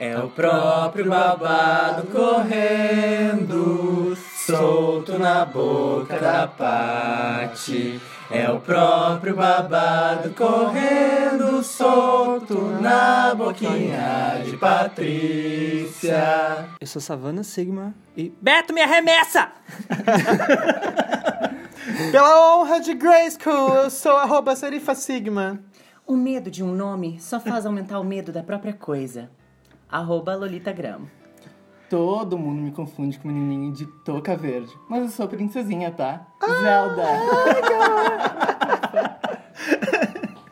É o próprio babado correndo, solto na boca da Pati. É o próprio babado correndo, solto na boquinha de Patrícia. Eu sou Savana Sigma e. Beto, me arremessa! Pela honra de Grayskull, eu sou arroba Serifa Sigma. O medo de um nome só faz aumentar o medo da própria coisa. Arroba Lolita Gramo. Todo mundo me confunde com menininho de touca verde. Mas eu sou princesinha, tá? Zelda.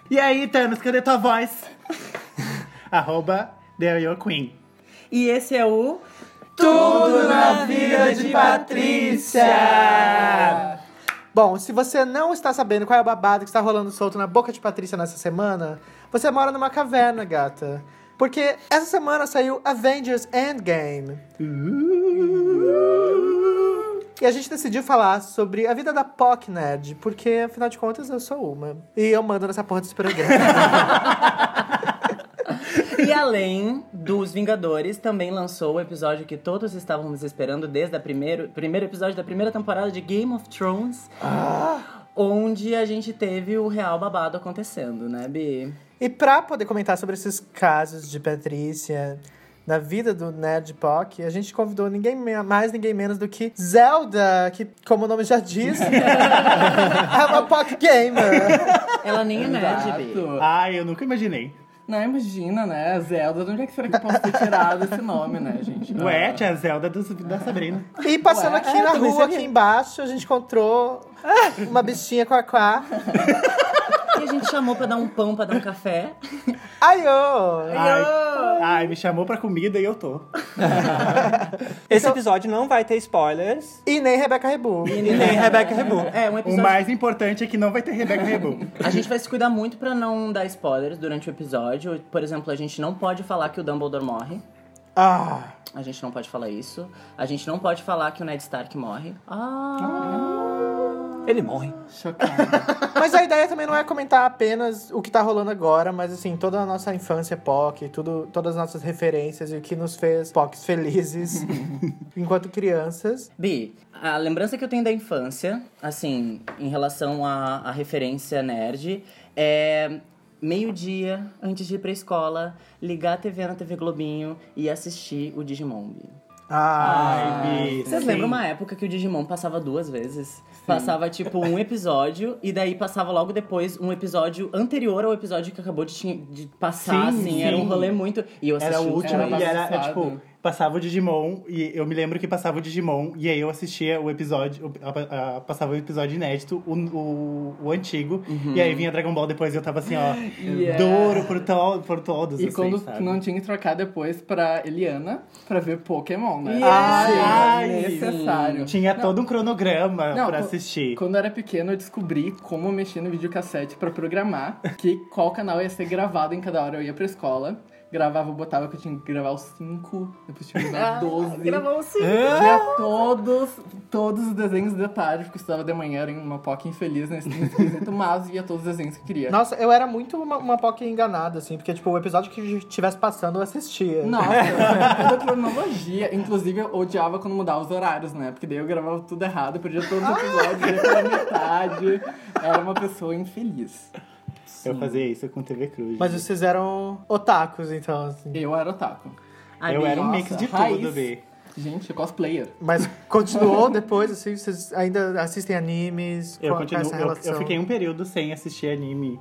E aí, Thanos, cadê tua voz? Arroba The Your Queen. E esse é o Tudo na vida de Patrícia! Bom, se você não está sabendo qual é o babado que está rolando solto na boca de Patrícia nessa semana, você mora numa caverna, gata. Porque essa semana saiu Avengers Endgame. E a gente decidiu falar sobre a vida da POC Nerd, porque afinal de contas eu sou uma. E eu mando nessa porra desse programa. E além dos Vingadores, também lançou o episódio que todos estávamos esperando desde o primeiro, primeiro episódio da primeira temporada de Game of Thrones. Onde a gente teve o real babado acontecendo, né, Bi? E pra poder comentar sobre esses casos de Patrícia na vida do Nerd POC, a gente convidou ninguém mais, ninguém menos do que Zelda, que, como o nome já diz, é uma POC gamer. Ela nem é nerd, Bi. Ai, eu nunca imaginei. Não, imagina, né? Zelda, de onde é que será que eu posso ter tirado esse nome, né, gente? Ué, tia Zelda do- da Sabrina. E passando Ué, aqui é, na rua, aqui embaixo, a gente encontrou uma bichinha quaquá. E a gente chamou pra dar um pão, pra dar um café. Aiô! Ai, ai, me chamou pra comida e eu tô. Esse episódio não vai ter spoilers. E nem Rebeca Rebu. E nem Rebecca Rebu. É, um O episódio. mais importante é que não vai ter Rebecca Rebu. A gente vai se cuidar muito pra não dar spoilers durante o episódio. Por exemplo, a gente não pode falar que o Dumbledore morre. Ah, A gente não pode falar isso. A gente não pode falar que o Ned Stark morre. Ah. Ele morre. Chocada. mas a ideia também não é comentar apenas o que tá rolando agora, mas assim, toda a nossa infância POC, tudo, todas as nossas referências e o que nos fez POCs felizes enquanto crianças. Bi, a lembrança que eu tenho da infância, assim, em relação à, referência nerd, é meio-dia, antes de ir pra escola, ligar a TV na TV Globinho e assistir o Digimon, Bi. Ah, Ai, Bi. Vocês lembram uma época que o Digimon passava duas vezes? Passava, tipo, um episódio, e daí passava logo depois um episódio anterior ao episódio que acabou de, de passar, Sim, assim. Era um sim. rolê muito... E eu Era assisti o os último três. e era, é, tipo, passava o Digimon e eu me lembro que passava o Digimon e aí eu assistia o episódio, o- a- a- passava o episódio inédito, o, o, o antigo, e aí vinha Dragon Ball depois e eu tava assim, ó, Yeah. duro por, to, por todos, E assim, quando sabe? tu não tinha que trocar depois pra Eliana pra ver Pokémon, né? Ai, Sim, ai, necessário. Tinha todo um cronograma Não, pra assistir. Quando eu era pequeno, eu descobri como mexer no videocassete pra programar que qual canal ia ser gravado em cada hora. Eu ia pra escola, gravava, eu botava que eu tinha que gravar os 5, depois tinha que gravar 12. Gravou sim. Via todos, todos os desenhos de tarde, porque eu estudava de manhã, era uma POC infeliz nesse, nesse quesito, mas via todos os desenhos que eu queria. Nossa, eu era muito uma, uma POC enganada, assim, porque, tipo, o episódio que estivesse passando eu assistia. Nossa, toda cronologia. Inclusive, eu odiava quando mudava os horários, né? Porque daí eu gravava tudo errado, perdia todos os episódios, ia pela metade. Era uma pessoa infeliz. Eu fazia isso com TV Cruz. Mas vocês eram otakus, então, assim. Eu era otaku. Ai, eu era um nossa, mix de raiz. tudo, B. Gente, cosplayer. Mas continuou depois, assim, vocês ainda assistem animes? Eu, é continuo, essa eu, relação? eu fiquei um período sem assistir anime.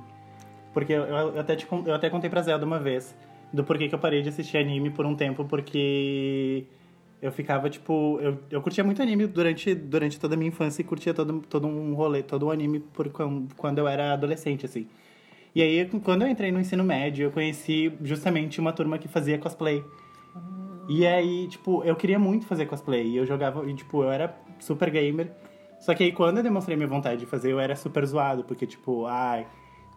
Porque eu, eu até te eu até contei pra Zelda uma vez do porquê que eu parei de assistir anime por um tempo, porque eu ficava, tipo. Eu, eu curtia muito anime durante, durante toda a minha infância e curtia todo, todo um rolê, todo um anime por, quando, quando eu era adolescente, assim. E aí, quando eu entrei no ensino médio, eu conheci justamente uma turma que fazia cosplay. E aí, tipo, eu queria muito fazer cosplay. E eu jogava, e, tipo, eu era super gamer. Só que aí, quando eu demonstrei minha vontade de fazer, eu era super zoado. Porque, tipo, ai,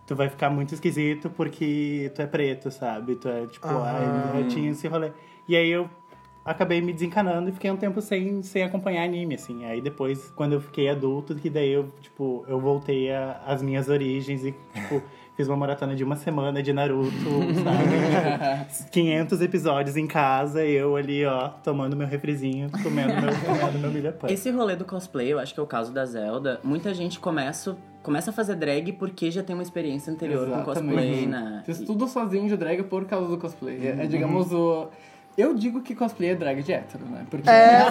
tu vai ficar muito esquisito porque tu é preto, sabe? Tu é, tipo, Ah. ai, eu tinha esse rolê. E aí, eu acabei me desencanando e fiquei um tempo sem, sem acompanhar anime, assim. Aí, depois, quando eu fiquei adulto, que daí eu, tipo, eu voltei às minhas origens e, tipo... Fiz uma maratona de uma semana de Naruto, sabe? 500 episódios em casa, eu ali, ó, tomando meu refrizinho, comendo meu, comendo meu milho pão. Esse rolê do cosplay, eu acho que é o caso da Zelda. Muita gente começa, começa a fazer drag porque já tem uma experiência anterior com cosplay, né? Fiz tudo sozinho de drag por causa do cosplay. É, é, digamos, o... Eu digo que cosplay é drag de hétero, né? Porque É,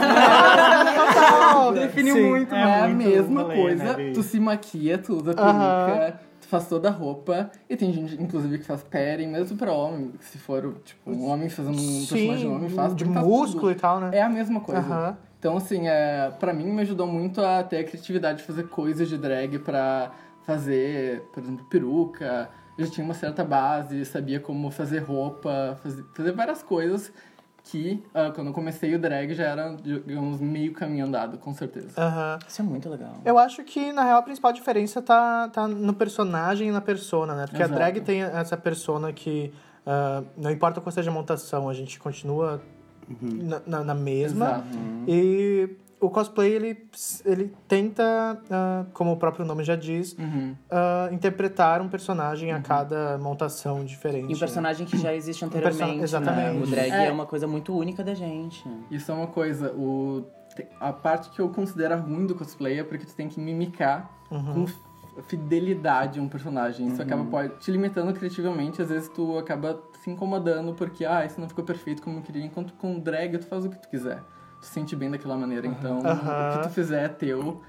total. definiu Sim. muito, É não é a mesma rolê, coisa. né, tu se maquia, tu usa peruca, tu faz toda a roupa. E tem gente, inclusive, que faz padding, mesmo pra homem. Se for, tipo, um homem fazendo um personagem homem, faz de músculo tudo. e tal, né? É a mesma coisa. Aham. Então, assim, é, pra mim me ajudou muito a ter a criatividade de fazer coisas de drag pra fazer, por exemplo, peruca. Eu já tinha uma certa base, sabia como fazer roupa, fazer, fazer várias coisas que, ah, quando eu comecei o drag, já era, digamos, meio caminho andado, com certeza. Aham. Isso é muito legal. Eu acho que, na real, a principal diferença tá, tá no personagem e na persona, né? Porque Exato. a drag tem essa persona que, ah, não importa qual seja a montação, a gente continua na, na, na mesma. Exato. E o cosplay, ele, ele tenta, ah, como o próprio nome já diz, Uhum. ah, interpretar um personagem a cada montação diferente. E um personagem que já existe anteriormente. exatamente. Né? O drag É. é. uma coisa muito única da gente. Isso é uma coisa, o, a parte que eu considero ruim do cosplay é porque tu tem que mimicar com f- fidelidade um personagem. Isso acaba pode, te limitando criativamente, às vezes tu acaba se incomodando porque, ah, isso não ficou perfeito como eu queria, enquanto com drag tu faz o que tu quiser. Tu se sente bem daquela maneira, então o que tu fizer é teu.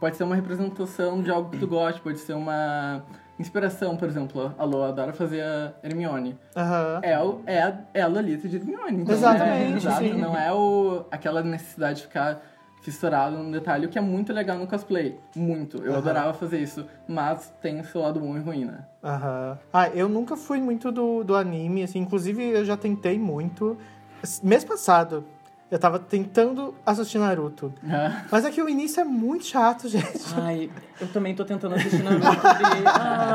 Pode ser uma representação de algo que tu goste, pode ser uma inspiração, por exemplo. A Lô adora fazer a Hermione. Aham. É, é, é a Lolita de Hermione. Então, Exatamente, né? Exato, sim. Não é o, aquela necessidade de ficar fissurado num detalhe, o que é muito legal no cosplay. Muito. Eu adorava fazer isso. Mas tem o seu lado bom e ruim, né? Aham. Ah, eu nunca fui muito do, do anime, assim, inclusive eu já tentei muito. Mês passado, eu tava tentando assistir Naruto. Mas é que o início é muito chato, gente. Ai, eu também tô tentando assistir Naruto.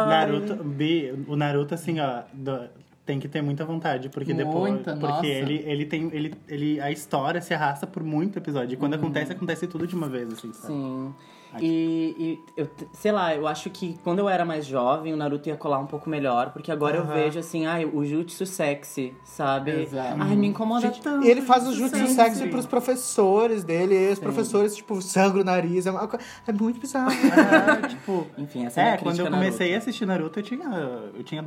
Naruto, Bi, o Naruto, assim, ó, do- tem que ter muita vontade, porque depois. Muita, porque nossa. ele, ele tem. Ele, ele, a história se arrasta por muito episódio. E quando acontece, acontece tudo de uma vez, assim, sabe? Sim. E, e eu, sei lá, eu acho que quando eu era mais jovem, o Naruto ia colar um pouco melhor, porque agora eu Aham. vejo assim, ai, o jutsu sexy, sabe? Exato. Ai, me incomoda tanto. E ele faz o jutsu sexy. sexy pros professores dele, e os professores, tipo, sangram o nariz. É, uma é muito bizarro. É, tipo. Enfim, essa é, É, quando eu comecei a assistir Naruto, eu tinha, eu tinha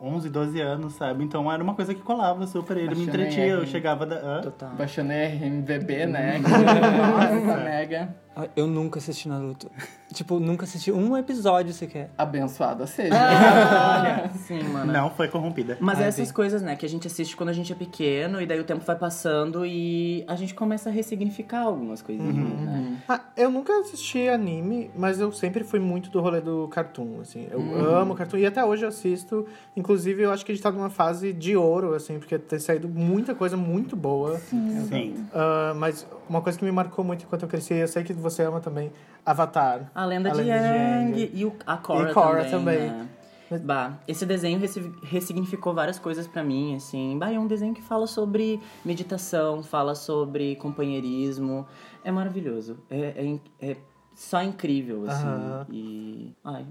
11, 12 anos, sabe? Então era uma coisa que colava super. Ele me entretia, eu chegava da. hã? Total. RMVB, né? Nossa, mega. Ah, Eu nunca assisti Naruto. tipo, nunca assisti um episódio sequer. Abençoada seja. Olha, sim, mano. Não foi corrompida. Mas Ai, essas sim. coisas, né, que a gente assiste quando a gente é pequeno e daí o tempo vai passando e a gente começa a ressignificar algumas coisinhas, né? Ah, eu nunca assisti anime, mas eu sempre fui muito do rolê do cartoon, assim. Eu Uhum. amo cartoon e até hoje eu assisto. Inclusive, eu acho que a gente tá numa fase de ouro, assim, porque tem saído muita coisa muito boa. Sim. Ah, mas uma coisa que me marcou muito enquanto eu cresci, eu sei que você ama também, Avatar. A lenda A de Lenda de Yang e o, a Korra, E Korra também, também. né? Bah, esse desenho ressi- ressignificou várias coisas pra mim, assim. Bah, é um desenho que fala sobre meditação, fala sobre companheirismo. É maravilhoso. É, é é só incrível, assim. Aham. E... Ai,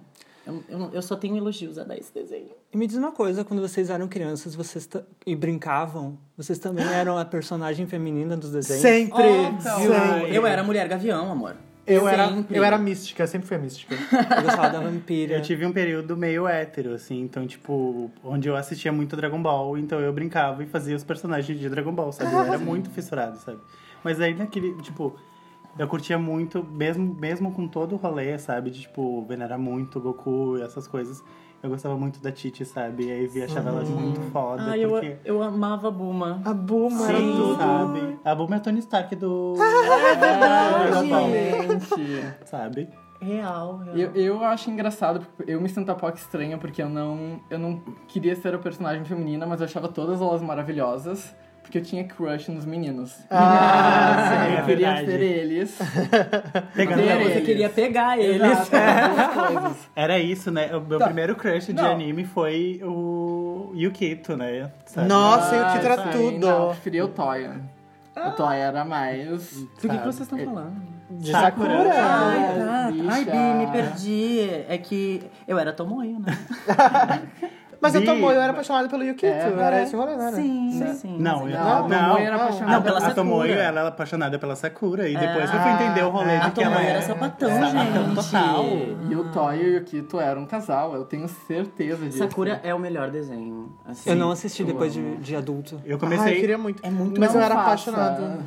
eu, eu, eu só tenho elogios a dar esse desenho. E me diz uma coisa, quando vocês eram crianças vocês e brincavam, vocês também eram a personagem feminina dos desenhos? Sempre! então. sempre. Eu era mulher gavião, amor. Eu era, eu era mística, sempre fui a mística. Eu gostava da vampira. Eu tive um período meio hétero, assim, então, tipo, onde eu assistia muito Dragon Ball, então eu brincava e fazia os personagens de Dragon Ball, sabe? Eu era muito fissurado, sabe? Mas aí naquele, tipo, eu curtia muito, mesmo, mesmo com todo o rolê, sabe? De, tipo, venerar muito Goku e essas coisas. Eu gostava muito da Titi, sabe? E aí eu achava ela muito foda, Ai, eu, porque... eu amava a Buma. A Buma era tudo. sabe? A Buma é a Tony Stark do... Realmente. sabe? Real, real. Eu, eu acho engraçado, porque eu me sinto um pouco estranha, porque eu não, eu não queria ser a personagem feminina, mas eu achava todas elas maravilhosas, porque eu tinha crush nos meninos. Ah, eu é queria verdade. ser eles. Pegando Ter Você eles. queria pegar eles. Exato. Era isso, né? O meu Tá. primeiro crush de Não. anime foi o Yukito, né? Sabe? Nossa, e o Kito era sim, tudo. Não, eu preferia o Toya. O Toy era mais. Do que, que vocês estão falando? De Sakura. Sakura. Ai, tá. bicha. Ai, Bi, me perdi. É que eu era Tomoyo, né? Mas eu Bi- Tomoyo era apaixonada pelo Yukito. É, era esse rolê, não era? Sim, sim. Não, eu, Não, não, a Tomoyo era apaixonada Não, pela a Tomoyo, Sakura. ela era apaixonada pela Sakura. E depois que eu fui entender o rolê A de que ela Tomoyo é... era sapatão, Sapatão gente. total. E o Toy e o Yukito eram um casal, eu tenho certeza disso. Sakura é o melhor desenho. assim. Eu não assisti eu depois de, de adulto. Eu Ah, comecei... eu queria muito. É muito Mas Não eu era faça. apaixonado.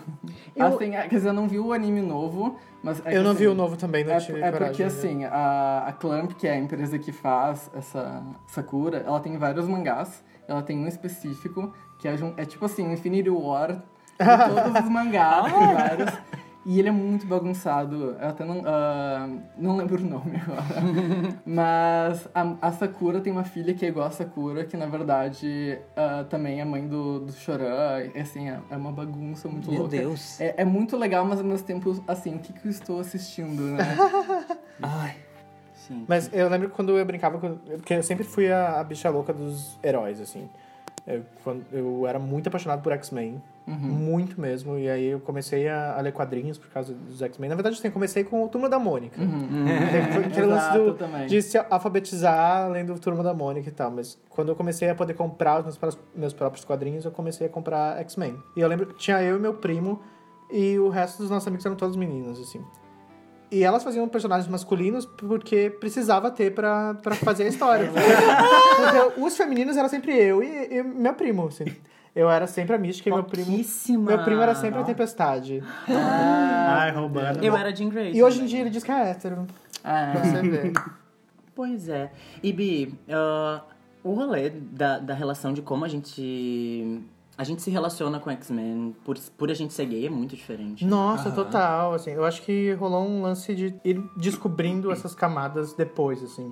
Eu- Assim, quer dizer, eu não vi o anime novo, mas... é Eu não assim, vi o novo também, não É, tive é porque, ver. assim, a, a Clamp, que é a empresa que faz essa Sakura, ela tem vários mangás. Ela tem um específico, que é, é tipo assim, Infinity War de todos os mangás, tem vários. E ele é muito bagunçado. Eu até não, ah, não lembro o nome agora. Mas a, a Sakura tem uma filha que é igual a Sakura, que na verdade ah, também é mãe do, do Choran. E, assim, é, é uma bagunça muito Meu louca. Deus. É, é muito legal, mas ao mesmo tempo, assim, o que, que eu estou assistindo, né? Ai. Sim. Mas eu lembro quando eu brincava, com- porque eu sempre fui a, a bicha louca dos heróis, assim. Eu, quando- eu era muito apaixonado por X-Men, muito mesmo, e aí eu comecei a, a ler quadrinhos por causa dos X-Men. Na verdade, assim, eu comecei com o Turma da Mônica. Foi aquele lance Exato, do, de se alfabetizar lendo Turma da Mônica e tal, mas quando eu comecei a poder comprar os meus, meus próprios quadrinhos, eu comecei a comprar X-Men. E eu lembro que tinha eu e meu primo, e o resto dos nossos amigos eram todos meninos, assim. E elas faziam personagens masculinos porque precisava ter pra, pra fazer a história. Porque os femininos eram sempre eu e, e meu primo, assim. Eu era sempre a Mística e meu primo... Meu primo era sempre a Tempestade. Ai, roubando. Eu era Jean Grey. E hoje em dia ele diz que é hétero. Ah, Pra você ver. Pois é. E Bi, ah, o rolê da, da relação de como a gente. A gente se relaciona com X-Men por, por a gente ser gay é muito diferente. Nossa, total, assim, eu acho que rolou um lance de ir descobrindo essas camadas depois, assim,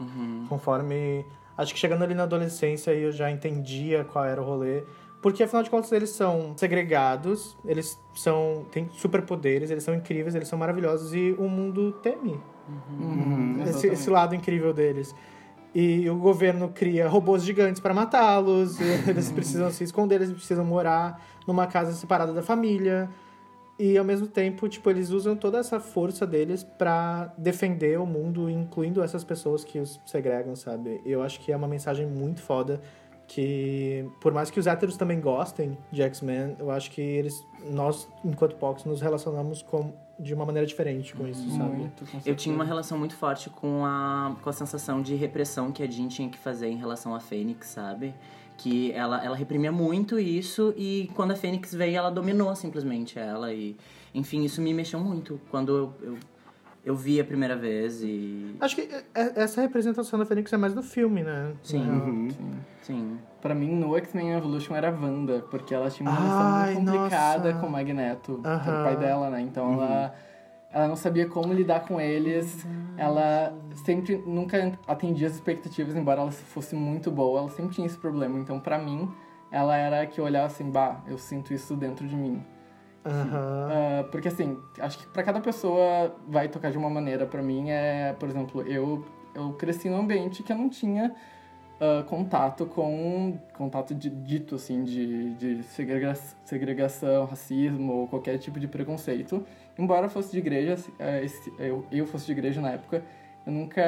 conforme... Acho que chegando ali na adolescência eu já entendia qual era o rolê, porque afinal de contas eles são segregados, eles são têm superpoderes, eles são incríveis, eles são maravilhosos e o mundo teme. Uhum, esse, exatamente. esse lado incrível deles. E o governo cria robôs gigantes para matá-los, eles precisam se esconder, eles precisam morar numa casa separada da família. E ao mesmo tempo, tipo, eles usam toda essa força deles pra defender o mundo, incluindo essas pessoas que os segregam, sabe? Eu acho que é uma mensagem muito foda que por mais que os héteros também gostem de X-Men, eu acho que eles nós enquanto Pox nos relacionamos com de uma maneira diferente com isso, sabe? Muito, com Eu tinha uma relação muito forte com a, com a sensação de repressão que a Jean tinha que fazer em relação à Fênix, sabe? Que ela, ela reprimia muito isso e quando a Fênix veio, ela dominou simplesmente ela. E, enfim, isso me mexeu muito quando eu, eu, eu vi a primeira vez e... Acho que é- essa representação da Fênix é mais do filme, né? Sim. É. Sim. Sim. Pra mim, no X-Men Evolution era a Wanda, porque ela tinha uma relação muito complicada nossa. com o Magneto, que Aham. era o pai dela, né? Então ela, ela não sabia como lidar com eles. Ela sempre nunca atendia as expectativas, embora ela fosse muito boa, ela sempre tinha esse problema. Então, pra mim, ela era a que eu olhava assim, bah, eu sinto isso dentro de mim. Aham. Ah, porque assim, acho que pra cada pessoa vai tocar de uma maneira. Pra mim é, por exemplo, eu eu cresci num ambiente que eu não tinha ah, contato com contato de, dito assim de, de segrega- segregação, racismo ou qualquer tipo de preconceito. Embora fosse de igreja, eh, esse- eu, eu fosse de igreja na época, eu nunca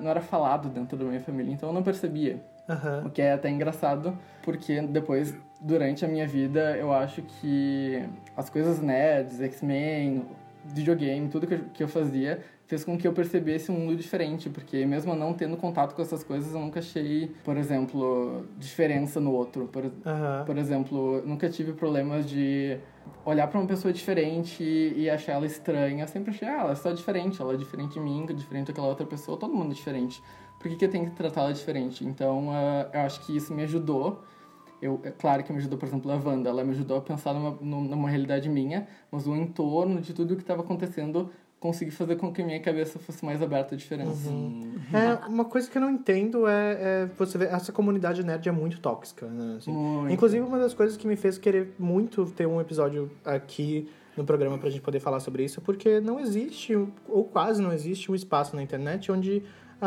não era falado dentro da minha família, então eu não percebia. Aham. O que é até engraçado, porque depois, durante a minha vida, eu acho que as coisas nerds, X-Men, videogame, tudo que eu, que eu fazia, fez com que eu percebesse um mundo diferente, porque mesmo não tendo contato com essas coisas, eu nunca achei, por exemplo, diferença no outro. Por, Aham. por exemplo, nunca tive problemas de olhar pra uma pessoa diferente e, e achar ela estranha. Eu sempre achei, ah, ela é só diferente, ela é diferente de mim, diferente daquela outra pessoa, todo mundo é diferente. Por que, que eu tenho que tratá-la diferente? Então, ah, eu acho que isso me ajudou. Eu, é claro que me ajudou, por exemplo, a Wanda. Ela me ajudou a pensar numa, num- numa realidade minha, mas o entorno de tudo o que estava acontecendo consegui fazer com que a minha cabeça fosse mais aberta à diferença. É, uma coisa que eu não entendo é, é você ver, essa comunidade nerd é muito tóxica, né? assim. Muito. Inclusive, uma das coisas que me fez querer muito ter um episódio aqui no programa pra gente poder falar sobre isso, porque não existe, ou quase não existe, um espaço na internet onde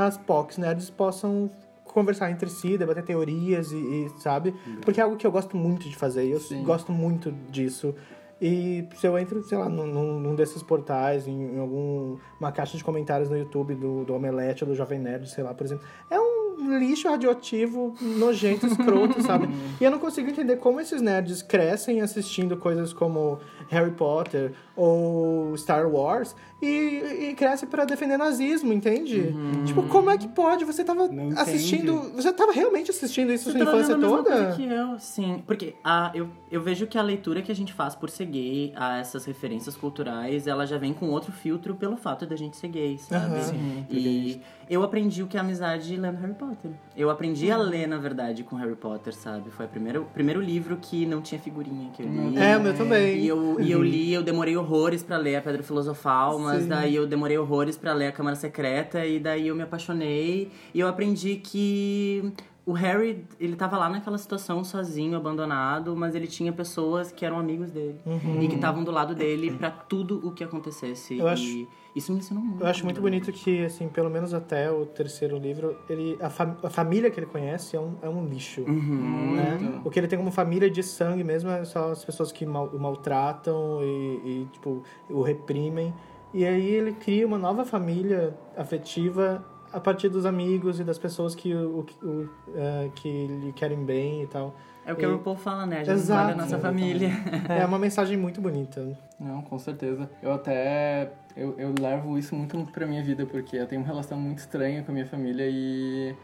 as POCs nerds possam conversar entre si, debater teorias e, e, sabe? Porque é algo que eu gosto muito de fazer, e eu Sim. gosto muito disso. E se eu entro, sei lá, num, num- num desses portais, em, em alguma caixa de comentários no YouTube do, do Omelete ou do Jovem Nerd, sei lá, por exemplo, é um lixo radioativo, nojento, escroto, sabe? E eu não consigo entender como esses nerds crescem assistindo coisas como Harry Potter ou Star Wars e, e crescem pra defender nazismo, entende? Tipo, como é que pode? Você tava Não entende. assistindo. Você tava realmente assistindo isso Você sua infância toda? coisa que eu, sim. Porque a, eu, eu vejo que a leitura que a gente faz por ser gay, a essas referências culturais, ela já vem com outro filtro pelo fato da gente ser gay, sabe? Aham. Sim, E eu aprendi o que é amizade lendo Harry Potter. Eu aprendi Uhum. a ler, na verdade, com Harry Potter, sabe? Foi o primeiro, primeiro livro que não tinha figurinha que eu li. É, o meu também. E eu, e eu li, eu demorei horrores pra ler a Pedra Filosofal, mas Sim. daí eu demorei horrores pra ler a Câmara Secreta, e daí eu me apaixonei. E eu aprendi que o Harry, ele tava lá naquela situação sozinho, abandonado, mas ele tinha pessoas que eram amigos dele. E que estavam do lado dele pra tudo o que acontecesse. Eu e acho- isso me ensinou muito. Eu acho muito bonito que, assim, pelo menos até o terceiro livro, ele, a, fam- a família que ele conhece é um, é um lixo. Uhum. Né? O que ele tem como família de sangue mesmo é só as pessoas que mal- o maltratam e, e, tipo, o reprimem. E aí ele cria uma nova família afetiva a partir dos amigos e das pessoas que, o, o- eh, que lhe querem bem e tal. É o que E- o RuPaul fala, né? A gente Exato. escolhe a nossa família. É uma mensagem muito bonita. Não, com certeza. Eu até. Eu, eu levo isso muito pra minha vida, porque eu tenho uma relação muito estranha com a minha família e.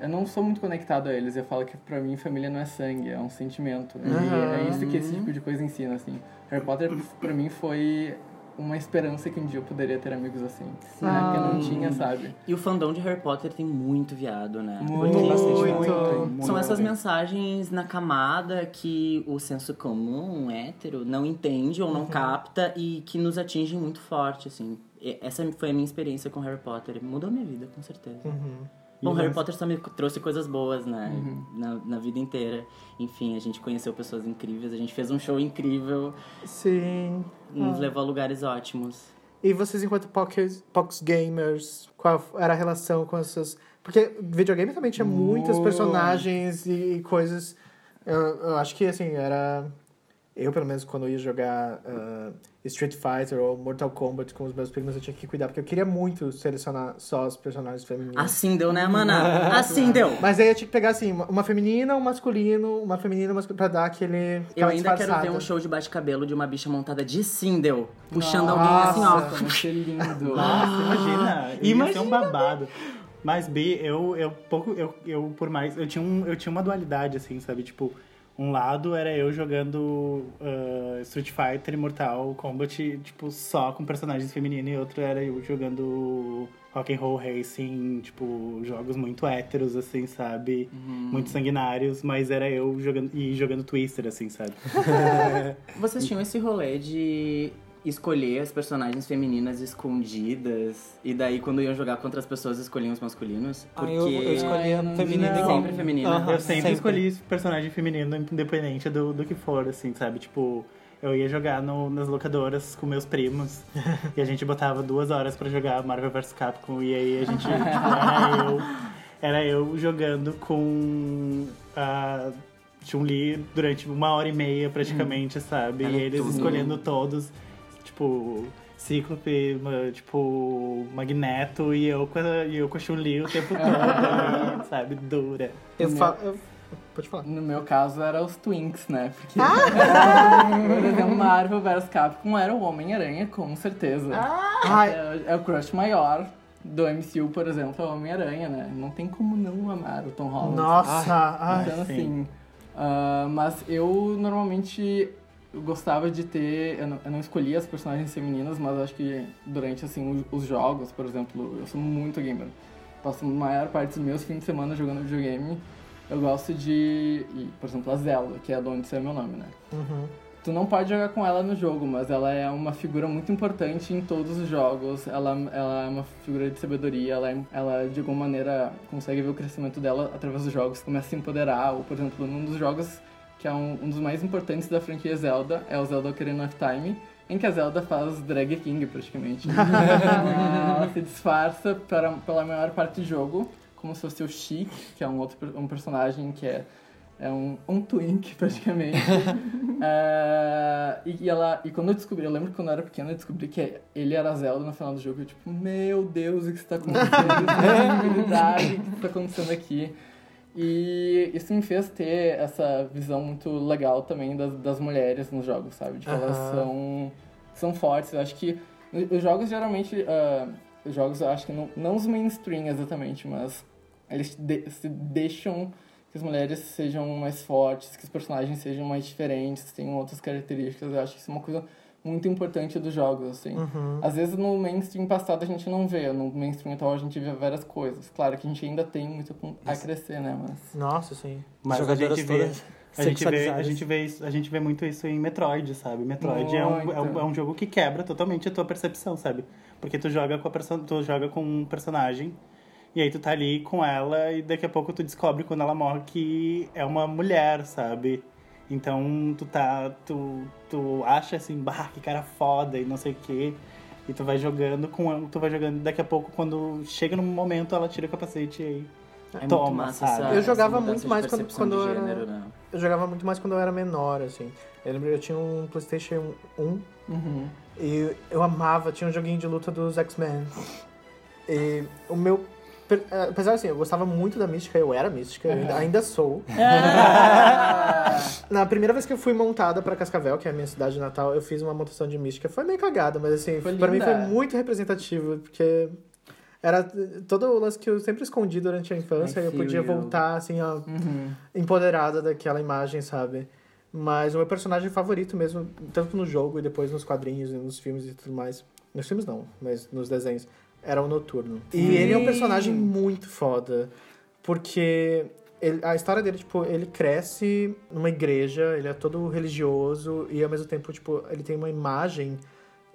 Eu não sou muito conectado a eles. Eu falo que pra mim família não é sangue, é um sentimento. E Aham. é isso que esse tipo de coisa ensina, assim. Harry Potter pra mim foi uma esperança que um dia eu poderia ter amigos assim. Né? Que eu não tinha, sabe? E o fandom de Harry Potter tem muito viado, né? Muito, Porque muito. muito. São essas mensagens na camada que o senso comum hétero não entende ou não capta e que nos atingem muito forte, assim. E Essa foi a minha experiência com Harry Potter. Mudou a minha vida, com certeza. Bom, Harry Potter só me trouxe coisas boas, né? Na, na vida inteira. Enfim, a gente conheceu pessoas incríveis, a gente fez um show incrível, Sim. nos levou a lugares ótimos. E vocês, enquanto Pox, Pox Gamers, qual era a relação com essas. Porque videogame também tinha muitos Muito. personagens e, e coisas. Eu, eu acho que, assim, era. Eu, pelo menos, quando eu ia jogar ah, Street Fighter ou Mortal Kombat com os meus primos, eu tinha que cuidar, porque eu queria muito selecionar só os personagens femininos. Assim deu, né, mana? Assim deu! Mas aí eu tinha que pegar, assim, uma- feminina, um masculino, uma feminina, um masculino, pra dar aquele. Eu ainda quero ver disfarçada. um show de bate-cabelo de uma bicha montada de Sindel, puxando alguém Nossa. assim, ó. Como ser lindo. Nossa, imagina. Imagina. ser um babado. Mas, B, eu, eu pouco, eu, eu por mais, eu tinha, um, eu tinha uma dualidade, assim, sabe? Tipo, um lado era eu jogando ah, Street Fighter e Mortal Kombat, tipo, só com personagens femininos, e outro era eu jogando Rock and Roll Racing, tipo, jogos muito héteros, assim, sabe? Muito sanguinários, mas era eu jogando, e jogando Twister, assim, sabe? Vocês tinham esse rolê de escolher as personagens femininas escondidas e daí quando iam jogar contra as pessoas escolhiam os masculinos? Ah, Porque eu, eu escolhi a Ah, eu não- feminina igual. Sempre feminina. Aham, Eu sempre, escolhi personagem feminino independente do, do que for, assim, sabe? Tipo, eu ia jogar no- nas locadoras com meus primos e a gente botava duas horas pra jogar Marvel vs Capcom e aí a gente, tipo, era eu, era eu jogando com a Chun-Li durante uma hora e meia praticamente, sabe? Ela E é eles tudo. escolhendo todos, tipo... Cíclope, tipo, Magneto e eu e eu com a Chun-Li o tempo todo, sabe? Dura. Eu Meu- falo. eu- Pode falar. No meu caso, era os Twinks, né? Porque, por exemplo, Marvel vs Capcom era o Homem-Aranha, com certeza. Ai, É, é o crush maior do MCU, por exemplo, é o Homem-Aranha, né? Não tem como não amar o Tom Holland. nossa. ai. Então, sim. assim... ah, mas eu, normalmente, eu gostava de ter... Eu não, eu não escolhia as personagens femininas, mas acho que durante, assim, os, os jogos, por exemplo, eu sou muito gamer. Passo a maior parte dos meus fins de semana jogando videogame. Eu gosto de... por exemplo, a Zelda, que é de onde é meu nome, né? Uhum. Tu não pode jogar com ela no jogo, mas ela é uma figura muito importante em todos os jogos. Ela, ela é uma figura de sabedoria, ela, é- ela de alguma maneira consegue ver o crescimento dela através dos jogos, começa a se empoderar. Ou, por exemplo, num dos jogos que é um, um dos mais importantes da franquia Zelda, é o Zelda Ocarina of Time, em que a Zelda faz drag king praticamente. ela se disfarça para, pela maior parte do jogo, como se fosse o Sheik, que é um outro um personagem que é É um, um twink, praticamente. É, e, ela, e quando eu descobri, eu lembro que quando eu era pequeno, eu descobri que ele era Zelda no final do jogo. Eu, tipo, meu Deus, o que está acontecendo? O que está acontecendo aqui? E isso me fez ter essa visão muito legal também das, das mulheres nos jogos, sabe? Tipo, elas Aham. são, são fortes. Eu acho que os jogos geralmente. ah, os jogos, eu acho que não, não os mainstream exatamente, mas eles de- se deixam que as mulheres sejam mais fortes, que os personagens sejam mais diferentes, tenham outras características. Eu acho que isso é uma coisa muito importante dos jogos, assim. Uhum. Às vezes no mainstream passado a gente não vê, no mainstream atual a gente vê várias coisas. Claro que a gente ainda tem muito a crescer, né? Mas. Nossa, sim. Mas a Jogadoras gente vê. A gente, vê, a, gente vê isso, a gente vê muito isso em Metroid, sabe? Metroid é um, é, um, é um jogo que quebra totalmente a tua percepção, sabe? Porque tu joga com, a perso tu joga com um personagem e aí tu tá ali com ela e daqui a pouco tu descobre quando ela morre que é uma mulher, sabe? Então tu tá. Tu, tu acha assim, bah, que cara foda e não sei o quê. E tu vai jogando com tu vai jogando daqui a pouco quando chega num momento ela tira o capacete e aí É Toma, muito massa sabe? essa, Eu jogava muito mais quando- quando eu era- gênero, né? Eu jogava muito mais quando eu era menor, assim. Eu lembro, eu tinha um Playstation 1 Uhum. e eu amava, tinha um joguinho de luta dos X-Men. E o meu... Apesar assim, eu gostava muito da mística, eu era mística, eu ainda, ainda sou. Na primeira vez que eu fui montada pra Cascavel, que é a minha cidade natal, eu fiz uma montação de mística. Foi meio cagada, mas assim, Foi pra mim foi muito representativo, porque era todo o lance que eu sempre escondi durante a infância, I e eu podia you. voltar, assim, ó, Uhum. empoderada daquela imagem, sabe? Mas o meu personagem favorito mesmo, tanto no jogo e depois nos quadrinhos e nos filmes e tudo mais. Nos filmes não, mas nos desenhos. Era o Noturno. E ele é um personagem muito foda. Porque ele- a história dele, tipo, ele cresce numa igreja, ele é todo religioso e ao mesmo tempo, tipo, ele tem uma imagem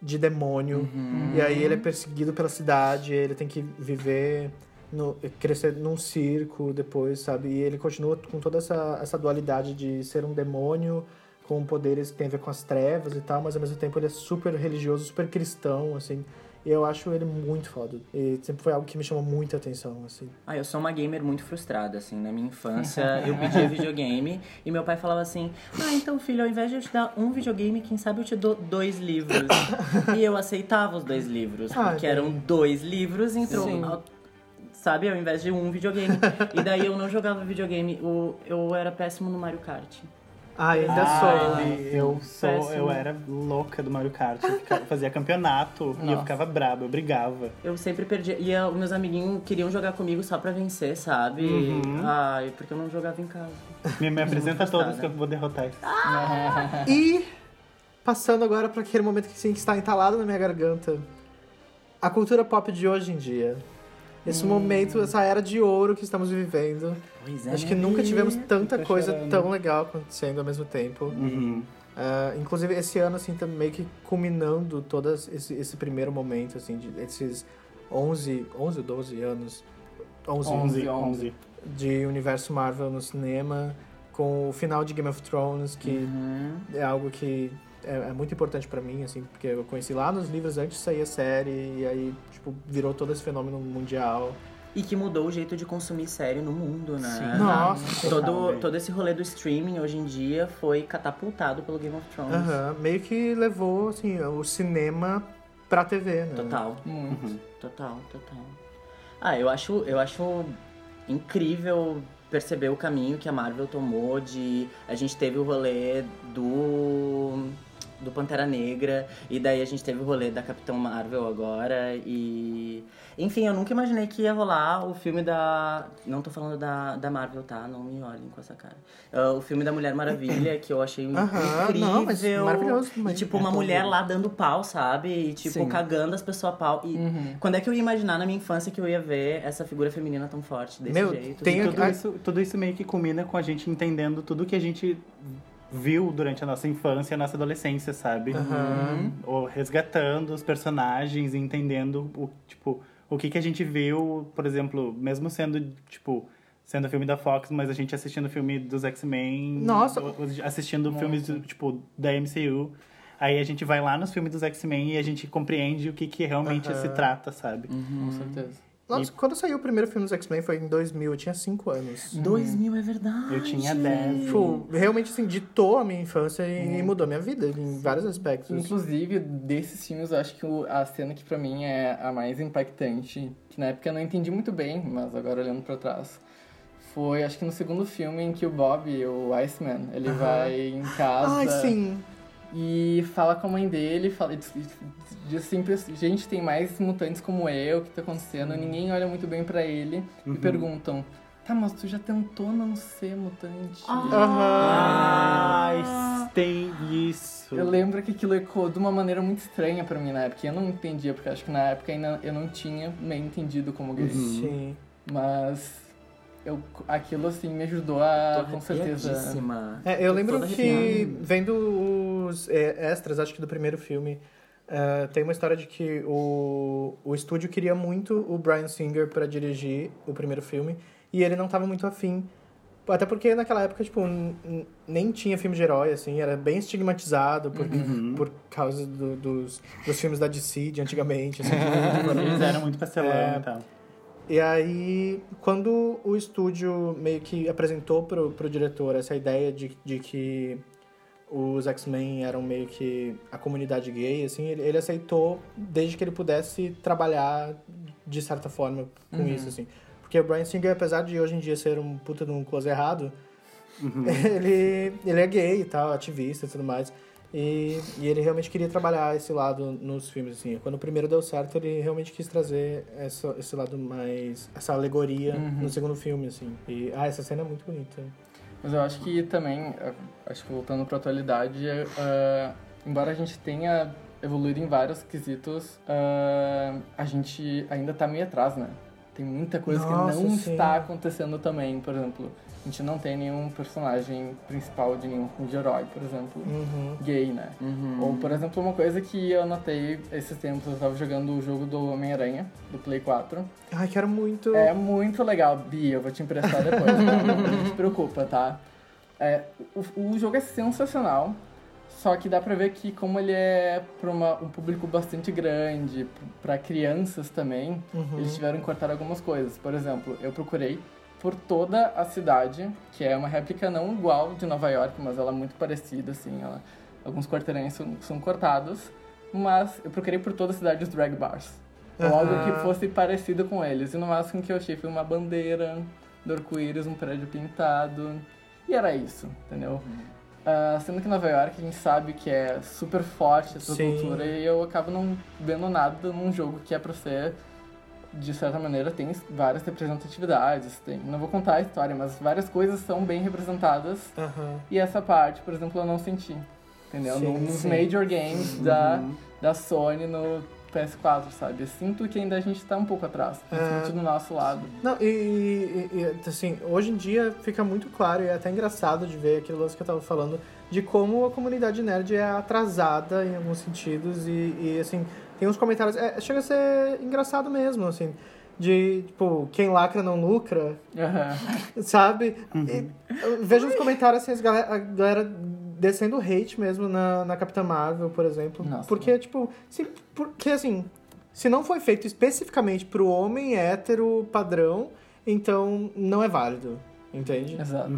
de demônio. E aí ele é perseguido pela cidade, ele tem que viver, no, crescer num circo depois, sabe? E ele continua com toda essa, essa dualidade de ser um demônio com poderes que tem a ver com as trevas e tal, mas ao mesmo tempo ele é super religioso, super cristão, assim. E eu acho ele muito foda. E sempre foi algo que me chamou muita atenção, assim. Ah, eu sou uma gamer muito frustrada, assim. Na minha infância, eu pedia videogame e meu pai falava assim: Ah, então, filho, ao invés de eu te dar um videogame, quem sabe eu te dou dois livros. e eu aceitava os dois livros, Ah, porque eram dois livros, então. Sim. ao- Sabe, ao invés de um videogame. e daí eu não jogava videogame, o- eu era péssimo no Mario Kart. Ah, ainda Ah, sou. ele- eu sou, Péssimo. eu era louca do Mario Kart. Eu ficava- fazia campeonato e eu Nossa. ficava braba, eu brigava. Eu sempre perdia. E ah, os meus amiguinhos queriam jogar comigo só pra vencer, sabe? Uhum. Ai, porque eu não jogava em casa. Me, me apresenta todos que eu vou derrotar. E passando agora para aquele momento que, sim, que está entalado na minha garganta. A cultura pop de hoje em dia. Esse momento, essa era de ouro que estamos vivendo. Pois é. Acho que nunca tivemos tanta coisa chorando. tão legal acontecendo ao mesmo tempo. Uhum. Ah, inclusive, esse ano, assim, tá meio que culminando todo esse, esse primeiro momento, assim, de, esses 11, 11 ou 12 anos. 11, 11, 11. 11. de universo Marvel no cinema, com o final de Game of Thrones, que Uhum. é algo que é, é muito importante pra mim, assim, porque eu conheci lá nos livros antes de sair a série, e aí, tipo, virou todo esse fenômeno mundial. E que mudou o jeito de consumir série no mundo, né? Sim. Nossa, Todo, todo esse rolê do streaming hoje em dia foi catapultado pelo Game of Thrones. Aham, meio que levou, assim, o cinema pra TV, né? Total, Muito. total, total. Ah, eu acho, eu acho incrível perceber o caminho que a Marvel tomou de... A gente teve o rolê do... Do Pantera Negra, e daí a gente teve o rolê da Capitão Marvel agora, e... Enfim, eu nunca imaginei que ia rolar o filme da... Não tô falando da, da Marvel, tá? Não me olhem com essa cara. Ah, o filme da Mulher Maravilha, que eu achei Aham, incrível. não, mas maravilhoso E, também. tipo, É uma mulher lá dando pau, sabe? E, tipo, Sim. cagando as pessoas a pau. E Uhum. quando é que eu ia imaginar na minha infância que eu ia ver essa figura feminina tão forte desse Meu, jeito? tem- E tudo, a- isso, tudo isso meio que culmina com a gente entendendo tudo que a gente viu durante a nossa infância e a nossa adolescência, sabe? Aham. Ou resgatando os personagens e entendendo o, tipo, o que, que a gente viu, por exemplo, mesmo sendo, tipo, sendo filme da Fox, mas a gente assistindo filme dos X-Men. Nossa. Assistindo filmes, do- tipo, da MCU. Aí a gente vai lá nos filmes dos X-Men e a gente compreende o que, que realmente Aham. se trata, sabe? Com certeza. Nossa, quando saiu o primeiro filme dos X-Men foi em 2000, eu tinha 5 anos. 2000 é verdade. Eu tinha 10. Tipo, realmente, assim, ditou a minha infância e mudou a minha vida em vários aspectos. Inclusive, desses filmes, eu acho que a cena que pra mim é a mais impactante, que na época eu não entendi muito bem, mas agora olhando pra trás, foi acho que no segundo filme em que o Bob, o Iceman, ele Aham. vai em casa Ai, sim. E fala com a mãe dele, fala, diz, diz assim, gente, tem mais mutantes como eu, o que tá acontecendo? Ninguém olha muito bem pra ele e perguntam, tá, mas tu já tentou não ser mutante? Ai, tem isso. Eu lembro que aquilo ecoou de uma maneira muito estranha pra mim na época. Eu não entendia, porque acho que na época ainda eu não tinha me entendido como gay. Sim. Mas eu, aquilo assim me ajudou a, Tô com certeza. É, eu Tô lembro que, vendo os é, extras, acho que do primeiro filme, é, tem uma história de que o, o estúdio queria muito o Brian Singer pra dirigir o primeiro filme e ele não tava muito afim. Até porque naquela época, tipo, nem tinha filme de herói, assim, era bem estigmatizado por, por causa do- dos, dos filmes da DC de antigamente, assim. Eles eram muito pastelão É. e tal. E aí, quando o estúdio meio que apresentou pro, pro diretor essa ideia de, de que os X-Men eram meio que a comunidade gay, assim, ele, ele aceitou desde que ele pudesse trabalhar de certa forma com isso, assim. Porque o Brian Singer, apesar de hoje em dia ser um puta de um close errado, ele, ele é gay e tal, ativista e tudo mais. E, e ele realmente queria trabalhar esse lado nos filmes, assim. Quando o primeiro deu certo, ele realmente quis trazer essa, esse lado mais... Essa alegoria no segundo filme, assim. E, ah, essa cena é muito bonita. Mas eu acho que também, eh, acho que voltando pra atualidade, eh, embora a gente tenha evoluído em vários quesitos, eh, a gente ainda tá meio atrás, né? Tem muita coisa Nossa, que não sim. está acontecendo também, por exemplo. A gente não tem nenhum personagem principal de nenhum filme de herói, por exemplo, Uhum. gay, né? Ou, por exemplo, uma coisa que eu notei esses tempos, eu tava jogando o jogo do Homem-Aranha, do Play 4. Ai, quero muito... É muito legal, Bia, eu vou te emprestar depois, tá? não se preocupa, tá? É, o, o jogo é sensacional, só que dá pra ver que como ele é pra uma- um público bastante grande, pra crianças também, eles tiveram que cortar algumas coisas. Por exemplo, eu procurei por toda a cidade, que é uma réplica não igual de Nova York, mas ela é muito parecida, assim, ela- alguns quarteirões são, são cortados, mas eu procurei por toda a cidade os drag bars. Ou algo Aham. que fosse parecido com eles. E no máximo que eu achei foi uma bandeira do arco-íris, um prédio pintado. E era isso, entendeu? Ah, sendo que Nova York a gente sabe que é super forte essa Sim. cultura e eu acabo não vendo nada num jogo que é pra ser, de certa maneira, tem várias representatividades. Tem, não vou contar a história, mas várias coisas são bem representadas Aham. e essa parte, por exemplo, eu não senti. Entendeu? Sim, No- Nos sim. major games da, da Sony no PS4, sabe? Eu sinto que ainda a gente tá um pouco atrás, principalmente do nosso lado. Não, e, e- e, assim, hoje em dia fica muito claro e é até engraçado de ver aquele lance que eu tava falando de como a comunidade nerd é atrasada em alguns sentidos e, e, assim, tem uns comentários, é, chega a ser engraçado mesmo, assim, de, tipo, quem lacra não lucra, Aham. sabe? Eu vejo nos comentários, assim, as galera, a galera descendo hate mesmo na, na Capitã Marvel, por exemplo. Nossa. Porque, tipo, se, porque, assim, se não foi feito especificamente pro homem hétero padrão, então não é válido, entende? Exato.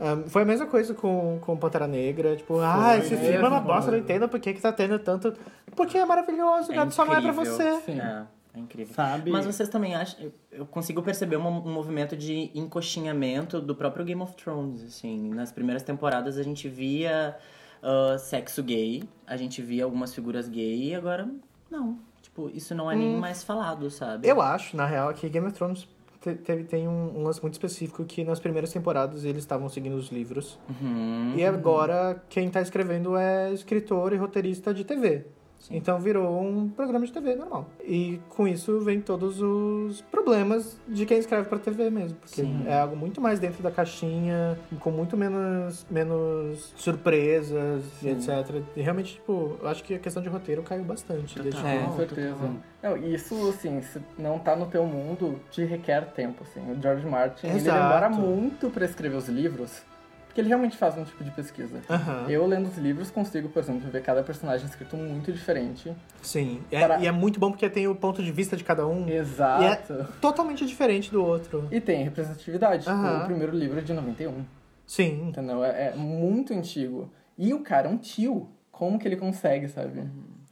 Um, foi a mesma coisa com, com Pantera Negra, tipo, ah, esse filme é uma bosta, não entendo por que, que tá tendo tanto... Porque é maravilhoso, É gato, só não é pra você. Sim. É, é incrível. Sabe? Mas vocês também acham. eu- consigo perceber um, um movimento de encoxinhamento do próprio Game of Thrones, assim. Nas primeiras temporadas a gente via ah, sexo gay, a gente via algumas figuras gay e agora não. Tipo, isso não é nem mais falado, sabe? Eu acho, na real, que Game of Thrones te- teve, tem um, um lance muito específico que nas primeiras temporadas eles estavam seguindo os livros. Uhum. E agora quem tá escrevendo é escritor e roteirista de TV. Então virou um programa de TV normal. E com isso vem todos os problemas de quem escreve pra TV mesmo. Porque Sim. é algo muito mais dentro da caixinha, com muito menos, menos surpresas e etc. E realmente, tipo, eu acho que a questão de roteiro caiu bastante. desde Total. que- Com certeza. Não, e isso, assim, se não tá no teu mundo, te requer tempo, assim. O George Martin, ele Exato. demora muito pra escrever os livros, Porque ele realmente faz um tipo de pesquisa. Aham. Eu, lendo os livros, consigo, por exemplo, ver cada personagem escrito muito diferente. Sim. É- Para- E é muito bom porque tem o ponto de vista de cada um. Exato. Totalmente diferente do outro. E tem representatividade. Tipo, Aham. o primeiro livro é de 91. Sim. Entendeu? É, é muito antigo. E o cara é um tio. Como que ele consegue, sabe?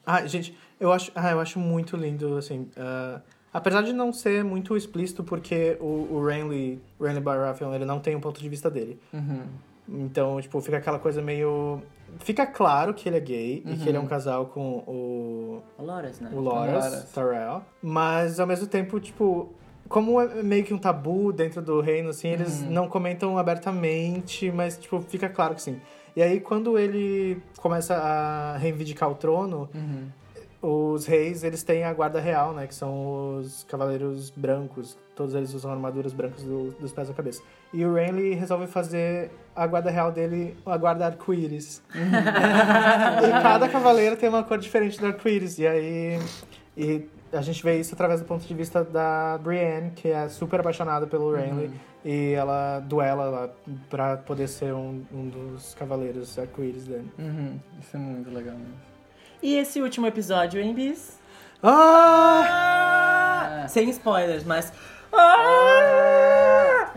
Ah, gente, eu acho, ah, eu acho muito lindo, assim. ah, apesar de não ser muito explícito, porque o, o Renly, Renly Baratheon, ele não tem um ponto de vista dele. Uhum. Então, tipo, fica aquela coisa meio... Fica claro que ele é gay e que ele é Uhum. um casal com o, O Loras, né? o Loras, Loras. Tyrell. Mas, ao mesmo tempo, tipo... Como é meio que um tabu dentro do reino, assim, eles Uhum. não comentam abertamente, mas, tipo, fica claro que sim. E aí, quando ele começa a reivindicar o trono, Uhum. Os reis, eles têm a guarda real, né? Que são os cavaleiros brancos. Todos eles usam armaduras brancas do- dos pés à cabeça. E o Renly resolve fazer a guarda real dele, a guarda arco-íris. e cada cavaleiro tem uma cor diferente do arco-íris. E aí... E a gente vê isso através do ponto de vista da Brienne, que é super apaixonada pelo Renly. E ela duela lá pra poder ser um, um dos cavaleiros arco-íris dele. Uhum. Isso é muito legal mesmo. E esse último episódio, hein, Bis? Ah! Sem spoilers, mas. Ah!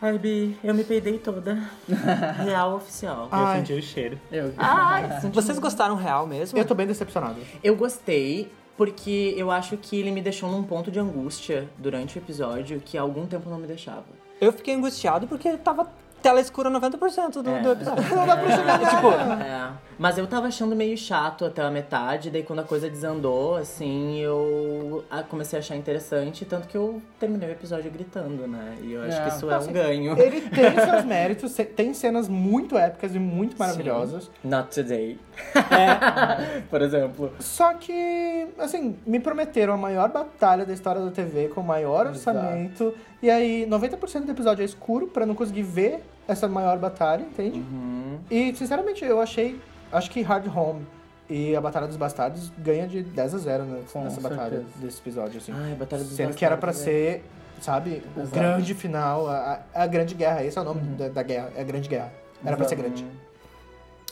Ai, Bi, eu me peidei toda. Real oficial. Eu Ai. senti o cheiro. Eu, Ai, senti Vocês gostaram real mesmo? Eu tô bem decepcionado. Eu gostei porque eu acho que ele me deixou num ponto de angústia durante o episódio que há algum tempo não me deixava. Eu fiquei angustiado porque tava tela escura 90% do, do episódio. Não dá pra chegar nada. tipo, É, mas eu tava achando meio chato até a metade, daí quando a coisa desandou, assim, eu ah, comecei a achar interessante, tanto que eu terminei o episódio gritando, né? E eu acho É. que isso é um ganho. Ele tem seus méritos, tem cenas muito épicas e muito maravilhosas. Not today. É. Por exemplo. Só que, assim, me prometeram a maior batalha da história da TV com o maior Exato. orçamento. E aí, 90% do episódio é escuro pra não conseguir ver essa maior batalha, entende? Uhum. E, sinceramente, eu achei. Acho que Hard Home e a Batalha dos Bastardos ganha de 10 a 0 né, Com nessa batalha certeza. desse episódio, assim. Ai, Batalha dos Sendo que era pra Bastardos, ser, sabe, o Exato. grande final, a, a- grande guerra. Esse é o nome da, da guerra, é a grande guerra. Era pra ser Exato. grande.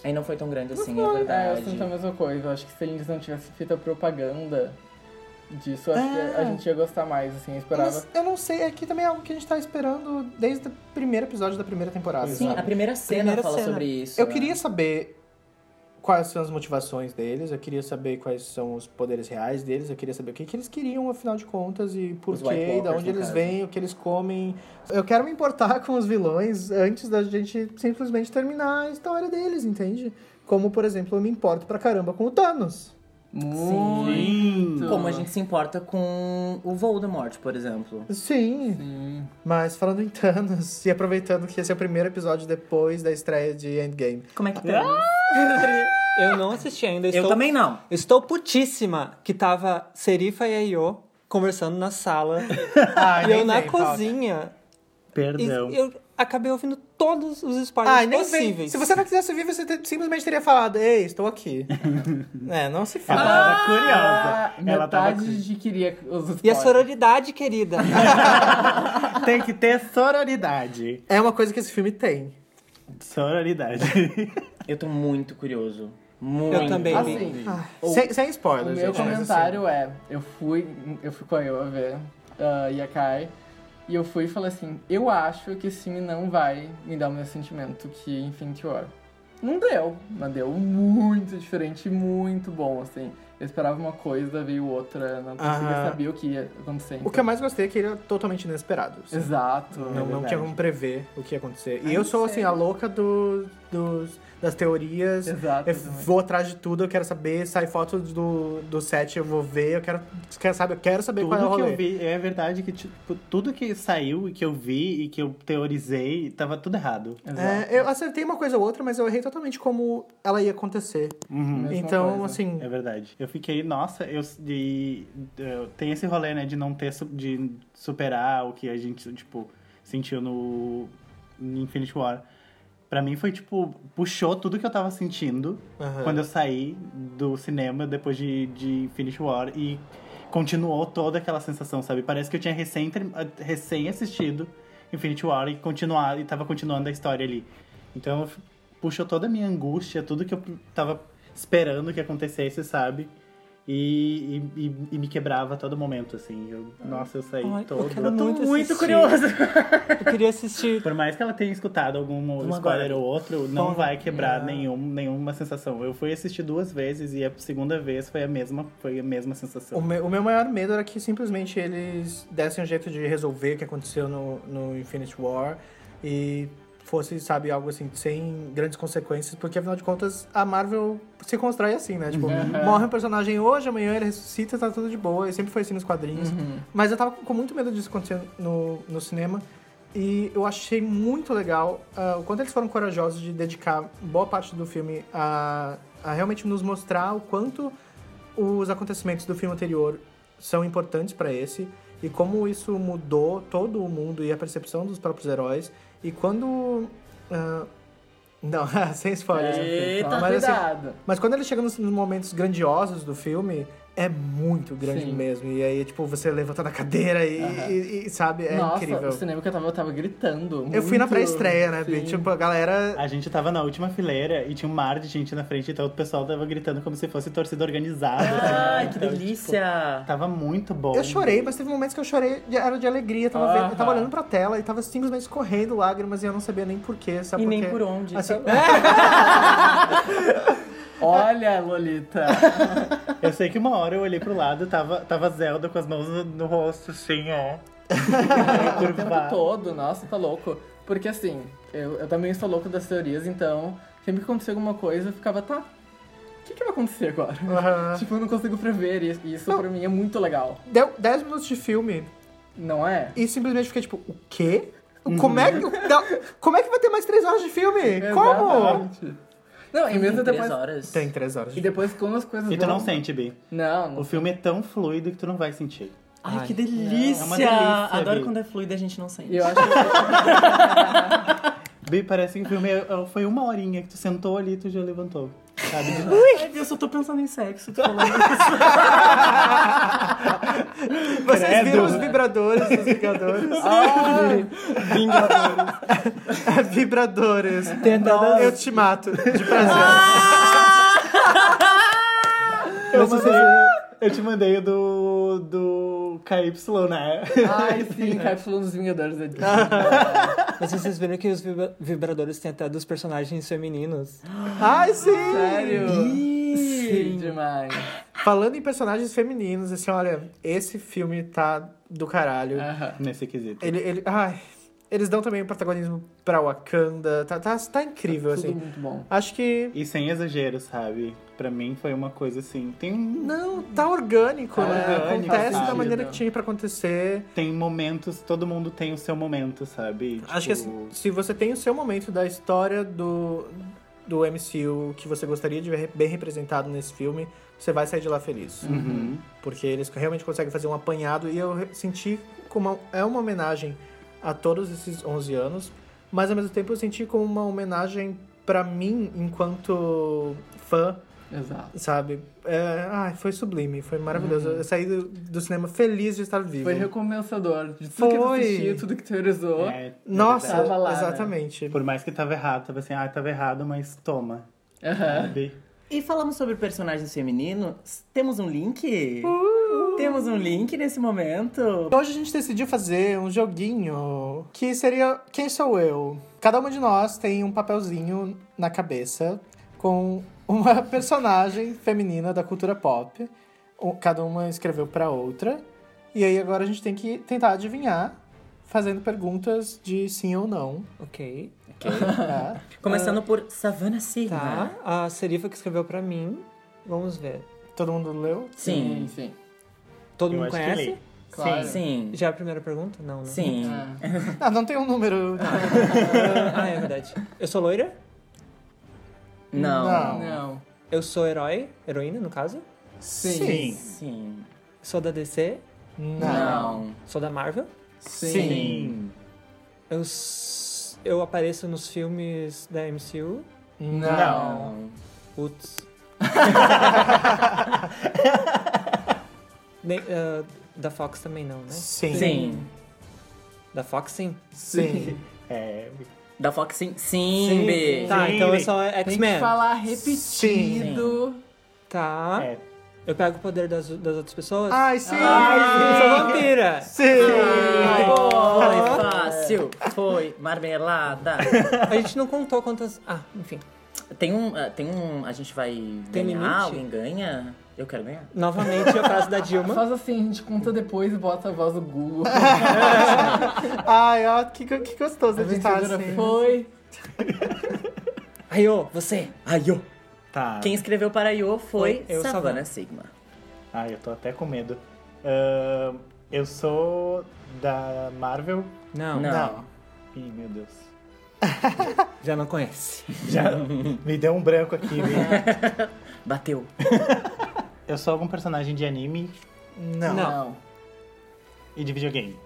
Aí não foi tão grande assim, é É, eu verdade. sinto a mesma coisa. Eu acho que se eles não tivessem feito a propaganda disso, acho É. que a gente ia gostar mais, assim, eu esperava. Mas eu não sei, aqui também é algo que a gente tá esperando desde o primeiro episódio da primeira temporada. Sim, sabe? a primeira cena Primeira fala cena. sobre isso. Eu né? queria saber quais são as motivações deles, eu queria saber quais são os poderes reais deles, eu queria saber o que, que eles queriam, afinal de contas, e por quê, da onde eles vêm, o que eles comem. Eu quero me importar com os vilões antes da gente simplesmente terminar a história deles, entende? Como, por exemplo, eu me importo pra caramba com o Thanos. Muito! Como a gente se importa com o Voldemort, por exemplo. Sim, Sim. mas falando em Thanos, e aproveitando que esse é o primeiro episódio depois da estreia de Endgame. Como é que tá? eu não assisti ainda. Eu Estou, também não. Estou putíssima que tava Serifa e Ayo conversando na sala Ai, e eu na cozinha. E Perdão. eu acabei ouvindo todos os spoilers vem. possíveis. Se você não quisesse vir, você te- simplesmente teria falado, ei, estou aqui. é, não se Ela fala. tava Ah, curiosa. Ela tava de queria os E a spoilers. sororidade, querida. Tem que ter sororidade. É uma coisa que esse filme tem. Sororidade. Eu tô muito curioso. Muito. Eu também. Assim, o, Sem, sem o spoilers, meu gente, mas comentário é, eu fui, eu fui com a eu a ver uh, Yakai, e eu fui e falei assim, eu acho que esse filme não vai me dar o mesmo sentimento que Infinity War. Não deu, mas deu muito diferente e muito bom, assim. Eu esperava uma coisa, veio outra, não conseguia Aham. saber o que ia acontecer. assim, o que eu mais gostei é que ele era totalmente inesperado. assim. Exato. Não, É não tinha como prever o que ia acontecer. E Ai, eu sou, assim, sério? a louca do, dos, das teorias. Exato. Eu vou atrás de tudo, eu quero saber, sai foto do, do set, eu vou ver, eu quero, quero saber, eu quero saber qual é o Tudo que rolê. eu vi, é verdade que tipo, tudo que saiu e que eu vi e que eu teorizei, tava tudo errado. Exato. É, eu acertei uma coisa ou outra, mas eu errei totalmente como ela ia acontecer. Uhum. Então, coisa. assim, É verdade. Eu fiquei, nossa, eu de, eu- tem esse rolê, né, de não ter de superar o que a gente, tipo, sentiu no Infinity War. Pra mim foi tipo, puxou tudo que eu tava sentindo Aham. quando eu saí do cinema depois de, de Infinity War e continuou toda aquela sensação, sabe? Parece que eu tinha recém, ter- recém assistido Infinity War e continuado e tava continuando a história ali. Então puxou toda a minha angústia, tudo que eu tava esperando que acontecesse, sabe? E, e, e- e me quebrava a todo momento, assim. Eu- nossa, eu saí Ai, eu todo. quero Eu tô muito muito curiosa. Eu queria assistir. Por mais que ela tenha escutado algum Vamos spoiler agora. ou outro, não vai quebrar É. nenhum, nenhuma sensação. Eu fui assistir duas vezes e a segunda vez foi a mesma, foi a mesma sensação. O meu, o meu maior medo era que simplesmente eles dessem um jeito de resolver o que aconteceu no, no Infinity War e fosse, sabe, algo assim, sem grandes consequências, porque afinal de contas a Marvel se constrói assim, né? Tipo, morre um personagem hoje, amanhã ele ressuscita, tá tudo de boa, e sempre foi assim nos quadrinhos. Mas eu tava com muito medo disso acontecer no, no cinema. E eu achei muito legal ah, o quanto eles foram corajosos de dedicar boa parte do filme a, a realmente nos mostrar o quanto os acontecimentos do filme anterior são importantes pra esse e como isso mudou todo o mundo e a percepção dos próprios heróis. E quando. ah, não, sem spoilers. filme. Eita, mas, assim, mas quando ele chega nos momentos grandiosos do filme, é muito grande Sim. mesmo. E aí, tipo, você levanta da cadeira e, e- e, sabe, é Nossa, incrível. o cinema que eu tava, eu tava gritando. Eu fui na muito. pré-estreia, né? Sim. Tipo, a galera. A gente tava na última fileira e tinha um mar de gente na frente, então o pessoal tava gritando como se fosse torcida organizada. Ai, assim. que Então, delícia. tipo, tava muito bom. Eu chorei, mas teve momentos que eu chorei, era de alegria. Eu tava, vendo- eu tava olhando pra tela e tava simplesmente escorrendo lágrimas e eu não sabia nem porquê, sabe E por nem por onde. Assim, Olha, Lolita. Eu sei que uma hora eu olhei pro lado, tava, tava Zelda com as mãos no, no rosto, assim, ó. o tempo todo, nossa, tá louco. Porque assim, eu, eu também sou louco das teorias, então sempre que acontecia alguma coisa, eu ficava, tá, o que, que vai acontecer agora? Aham. tipo, eu não consigo prever, e isso Não. pra mim é muito legal. Deu 10 minutos de filme Não é? e simplesmente fiquei tipo, o quê? Como é, que, como é que vai ter mais 3 horas de filme? Como? Não, e mesmo Três depois. horas. Tem 3 horas E depois quando as coisas E tu não vão- sente, Bi. Não, não. O filme é tão fluido que tu não vai sentir. Ai, Ai, que delícia. É uma delícia, Adoro Bi. quando é fluido e a gente não sente. Eu acho que. Bi, parece que o filme é- foi uma horinha que tu sentou ali e tu já levantou. Sabe? Ai, eu só tô pensando em sexo. Tô falando isso. Vocês Credo. viram os vibradores dos Vingadores? Vingadores. vibradores. Tentadas- Eu te mato, de prazer. Eu, mandei, eu te mandei o do, do KY, né? Ai, sim, cápsula dos Vingadores. é Mas vocês viram que os vibra- vibradores têm até dos personagens femininos. Ai, sim! Sério? Sim. Demais. Falando em personagens femininos, assim, olha, esse filme tá do caralho. Aham. Nesse quesito. Ele, ele, ai, eles dão também o protagonismo pra Wakanda. Tá, tá, tá incrível, Tudo assim. muito bom. Acho que. E sem exagero, sabe? Pra mim foi uma coisa assim. Tem, Não, tá orgânico, Tá né? orgânico, Acontece da sabe? maneira que tinha pra acontecer. tem momentos, todo mundo tem o seu momento, sabe? Acho que Tipo, assim, se você tem o seu momento da história do, do MCU que você gostaria de ver bem representado nesse filme, você vai sair de lá feliz. Uhum. Porque eles realmente conseguem fazer um apanhado e eu senti como é uma homenagem a todos esses 11 anos, mas ao mesmo tempo eu senti como uma homenagem pra mim enquanto fã, Exato. sabe? É, ai, foi sublime, foi maravilhoso. Eu saí do, do cinema feliz de estar vivo. Foi recompensador de tudo que tu Foi. assistiu, tudo que teorizou. É, Nossa. Tava lá, né? exatamente. Por mais que tava errado, tava assim, ah, tava errado, mas toma. Aham. Sabe? E falamos sobre personagens femininos. Temos um link? Temos um link nesse momento. Hoje a gente decidiu fazer um joguinho que seria Quem Sou Eu? Cada uma de nós tem um papelzinho na cabeça com uma personagem feminina da cultura pop. Cada uma escreveu pra outra. E aí agora a gente tem que tentar adivinhar, fazendo perguntas de sim ou não. Ok. tá? Começando por Savannah Sigma. Tá. A Serifa que escreveu pra mim. Vamos ver. Todo mundo leu? Sim. sim. Todo Eu mundo acho que conhece? li. Claro. Sim. Já é a primeira pergunta? Não, né? Sim. Ah. Ah, não tem um número. ah, é verdade. Eu sou loira? Não. Não. Não. Eu sou herói? Heroína, no caso? Sim. Sim. Sou da DC? Não. Sou da Marvel? Sim. Eu, s- eu apareço nos filmes da MCU? Não. Putz. Nem- ah, da Fox também não, né? Sim. Sim. Da Fox sim. Sim. É, Da Fox sim. Sim, B. Tá, Sim, então eu Lee. sou Tem que X-Men. falar repetido. Tá. É. Eu pego o poder das, das outras pessoas. Ai, sim! Eu sou vampira. Sim! Foi fácil. Foi marmelada. A gente não contou quantas. Ah, enfim. Tem um. ah, Tem um. A gente vai Tem ganhar? limite? Alguém ganha? Eu quero ganhar. Novamente a frase da Dilma. Faz assim, a gente conta depois e bota a voz do Google. Ai, ó, que, que gostoso A editar vencedora assim. foi. Aí, ô, você. Ai, eu. Tá. Quem escreveu para Yo foi Foi eu, Savannah Savannah. Sigma. Ai, eu tô até com medo. Ahn, eu sou da Marvel. Não, Não. Não. Ih, meu Deus. já não conhece. Já me deu um branco aqui, viu? Bateu. Eu sou algum personagem de anime Não. Não. e de videogame.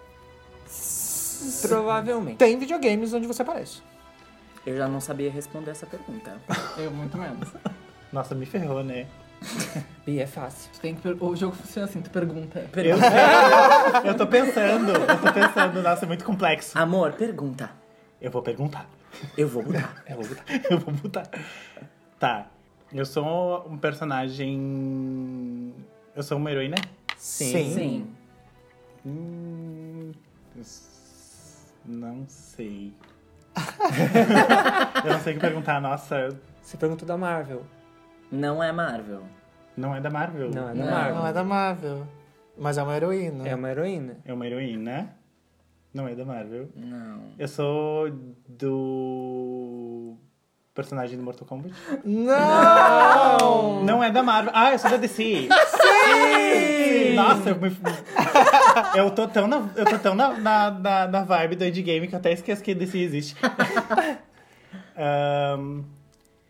Provavelmente. Tem videogames onde você aparece. Eu já não sabia responder essa pergunta. Eu, muito menos. Nossa, me ferrou, né? Bi, é fácil. Tu tem que per- O jogo funciona assim, tu pergunta. Eu, eu tô pensando, eu tô pensando, nossa, é muito complexo. Amor, pergunta. Eu vou perguntar. Eu vou mudar. Eu vou botar. Eu vou botar. Tá. Eu sou um personagem. Eu sou uma heroína? Sim. Sim. Hum, eu s- não sei. eu não sei o que perguntar. Nossa, Você perguntou da Marvel. Não é Marvel. não é da Marvel. Não, é da Não. Marvel. Não é da Marvel. Mas é uma heroína. É uma heroína. É uma heroína. Não é da Marvel. Não. Eu sou do. Personagem do Mortal Kombat? Não! Não é da Marvel. Ah, eu sou da DC. Sim! Nossa, eu, me... eu tô tão, na, eu tô tão na, na, na, na vibe do endgame que eu até esqueço que DC existe. Ahn,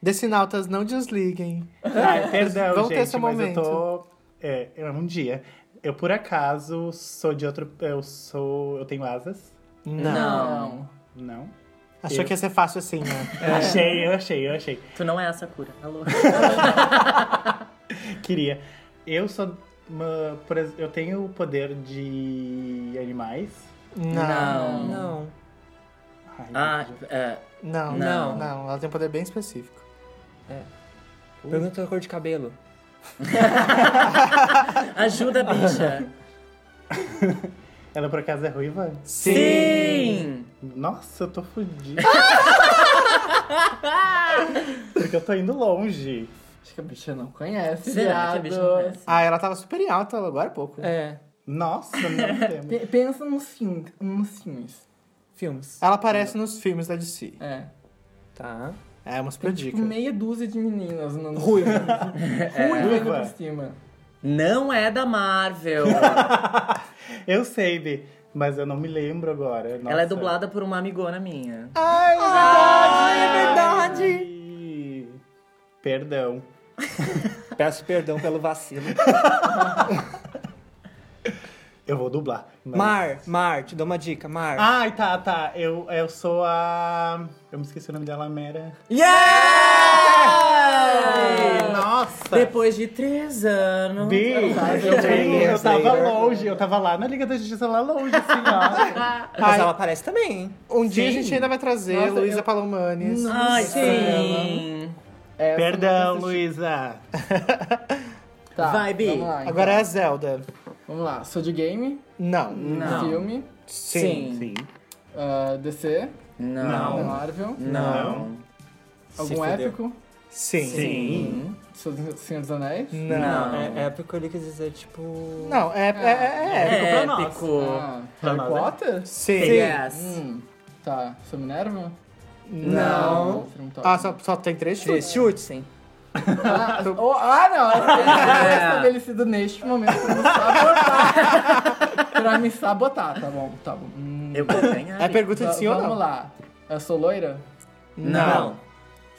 Decinautas, não desliguem. ai, perdão, Vamos ter gente, esse mas momento. eu tô... É, é um dia. Eu, por acaso, sou de outro... Eu sou... Eu tenho asas? Não. Não. Achou Eu- que ia ser fácil assim, né? Achei, eu achei, eu achei. Tu não é a Sakura. Alô? Queria. Eu sou... Uma, eu tenho o poder de animais. Não. Não. Ai, Ah, é, Não, Não. não, não. Ela tem um poder bem específico. Pergunta a cor de cabelo. ajuda, bicha. Ela por acaso é ruiva? Sim! Nossa, eu tô fudido. Porque eu tô indo longe. Acho que a bicha não conhece. Será que a bicha não conhece? Ah, ela tava super em alta agora há pouco. É. Nossa, não. Pe- Pensa nos filmes. Nos filmes. Filmes. Ela aparece nos filmes da DC. É. Tá. É uma super Tem tipo dica. meia dúzia de meninas no Ruiva. Ruiva Ruiva. por cima. Não é da Marvel. Eu sei, Bi, mas eu não me lembro agora. Nossa. Ela é dublada por uma amigona minha. Ai, é verdade. Ai, Perdão. Peço perdão pelo vacilo. Eu vou dublar. mas- Mar, Mar, te dou uma dica, Mar. Ai, tá, tá. Eu, eu sou a. Eu me esqueci o nome dela, Mera. Yeah! Nossa! Depois de três anos. Bi, eu, eu tava longe, eu tava lá na Liga da Justiça, lá longe, assim, ó. Mas ela aparece também, hein? Um dia a gente ainda vai trazer Nossa, Luísa eu- Palomanes. Ai, sim. Essa Perdão, eu nunca assisti. Luísa. Tá, Vai, Bi. Vamos lá, então. Agora é a Zelda. Vamos lá. Sou de game, Não. Não. filme, Sim. Sim. ah, DC, Não. Marvel, Não. Se algum épico, Sim. Sim. Sou do Senhor dos Anéis. Não. Não. É, é porque ele quis dizer, tipo... Não, é, é, é, é. Épico pra nós. Épico. Ah, Harry é? Potter? Sim. Yes. Hum, tá. Sou Minerva? Não. Não. Ah, só, só tem três chutes? Três chutes, sim. Ah, oh, ah, não. É estabelecido neste momento pra me sabotar. pra me sabotar, tá bom, tá bom. Hum, Eu vou ganhar. É pergunta de sim ou Vamos não? lá. Eu sou loira? Não.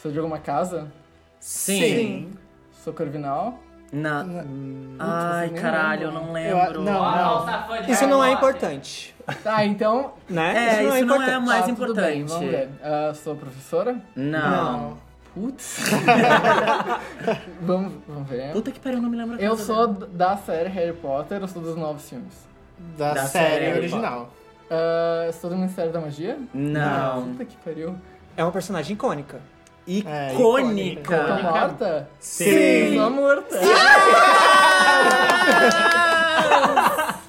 Sou de alguma casa? Sim. Sou corvinal? Não. Ai, vocês nem caralho, eu não Eu- lembro. não, não. Isso não é importante, Tá, então. né? É, isso não é importante. mais tá, tudo bem, importante. vamos ver. Ah, sou professora? Não. Putz. vamos, vamos ver. Puta que pariu, eu não me lembro. Eu sou dela. da série Harry Potter, eu sou dos novos filmes. Da, Da série, série original. Ah, sou do Ministério da Magia? Não. Puta que pariu. É uma personagem icônica. É, Icônica. Morta? Sim. Sou morta.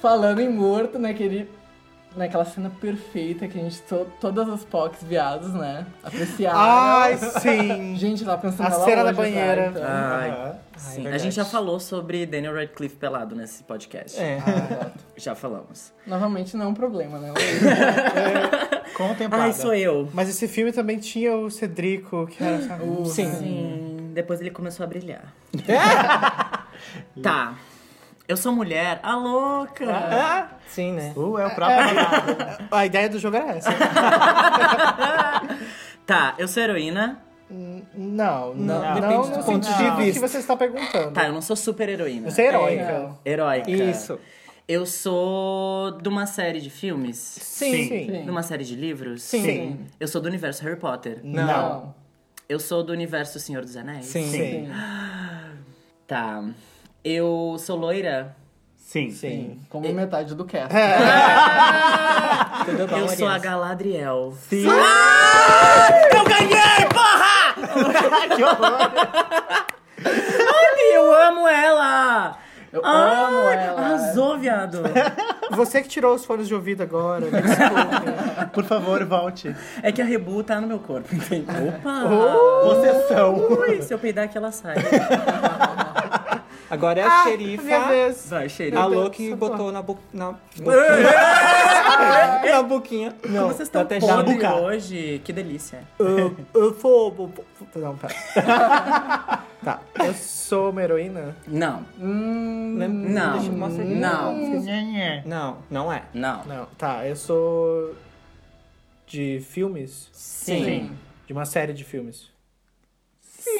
Falando em morto, naquele, naquela cena perfeita que a gente, to, todas as POCs viados, né? Apreciaram. Ai, sim. Gente, tá pensando A cena da banheira. Tá, então. Ai, Aham. sim. é a gente já falou sobre Daniel Radcliffe pelado nesse podcast. É. Já falamos. Novamente não é um problema, né? Contemplada. Ai, sou eu. Mas esse filme também tinha o Cedrico, que era... Sim. Sim, depois ele começou a brilhar. tá. Eu sou mulher, a louca! Ah, Sim, né? Uh, é o próprio babado. a ideia do jogo era essa. Tá, eu sou heroína. Não, não, não, Depende no do ponto de sentido que vista. você está perguntando. Tá, eu não sou super heroína. Você é heróica. É. Heróica. Isso. Eu sou de uma série de filmes. Sim. De uma série de livros. Sim. Sim. Eu sou do universo Harry Potter. Não. Eu sou do universo Senhor dos Anéis. Sim. Sim. Tá. Eu sou loira. Sim. Sim. Como metade do cast. Tudo bom, eu sou a? Galadriel. Sim. Eu ganhei, porra! que horror. Ai, eu amo ela! Eu Ai, amo ela. Arrasou, viado. Você que tirou os fones de ouvido agora, me desculpe. Por favor, volte. É que a Rebu tá no meu corpo, entende? Opa! Possessão. Ui, se eu peidar aqui, ela sai. Agora é a Ah, xerifa. minha vez. Vai, cheiro. A Deus, Lô que botou na, bo... na boquinha. na boquinha. Como vocês estão até podres jabucar. hoje. Que delícia. Eu, eu sou... Não, pera. tá, eu sou uma heroína? Não. Hum, Não. Deixa eu mostrar aqui. Não. Não, não é. Não. Não. Tá, eu sou de filmes? Sim. De uma série de filmes.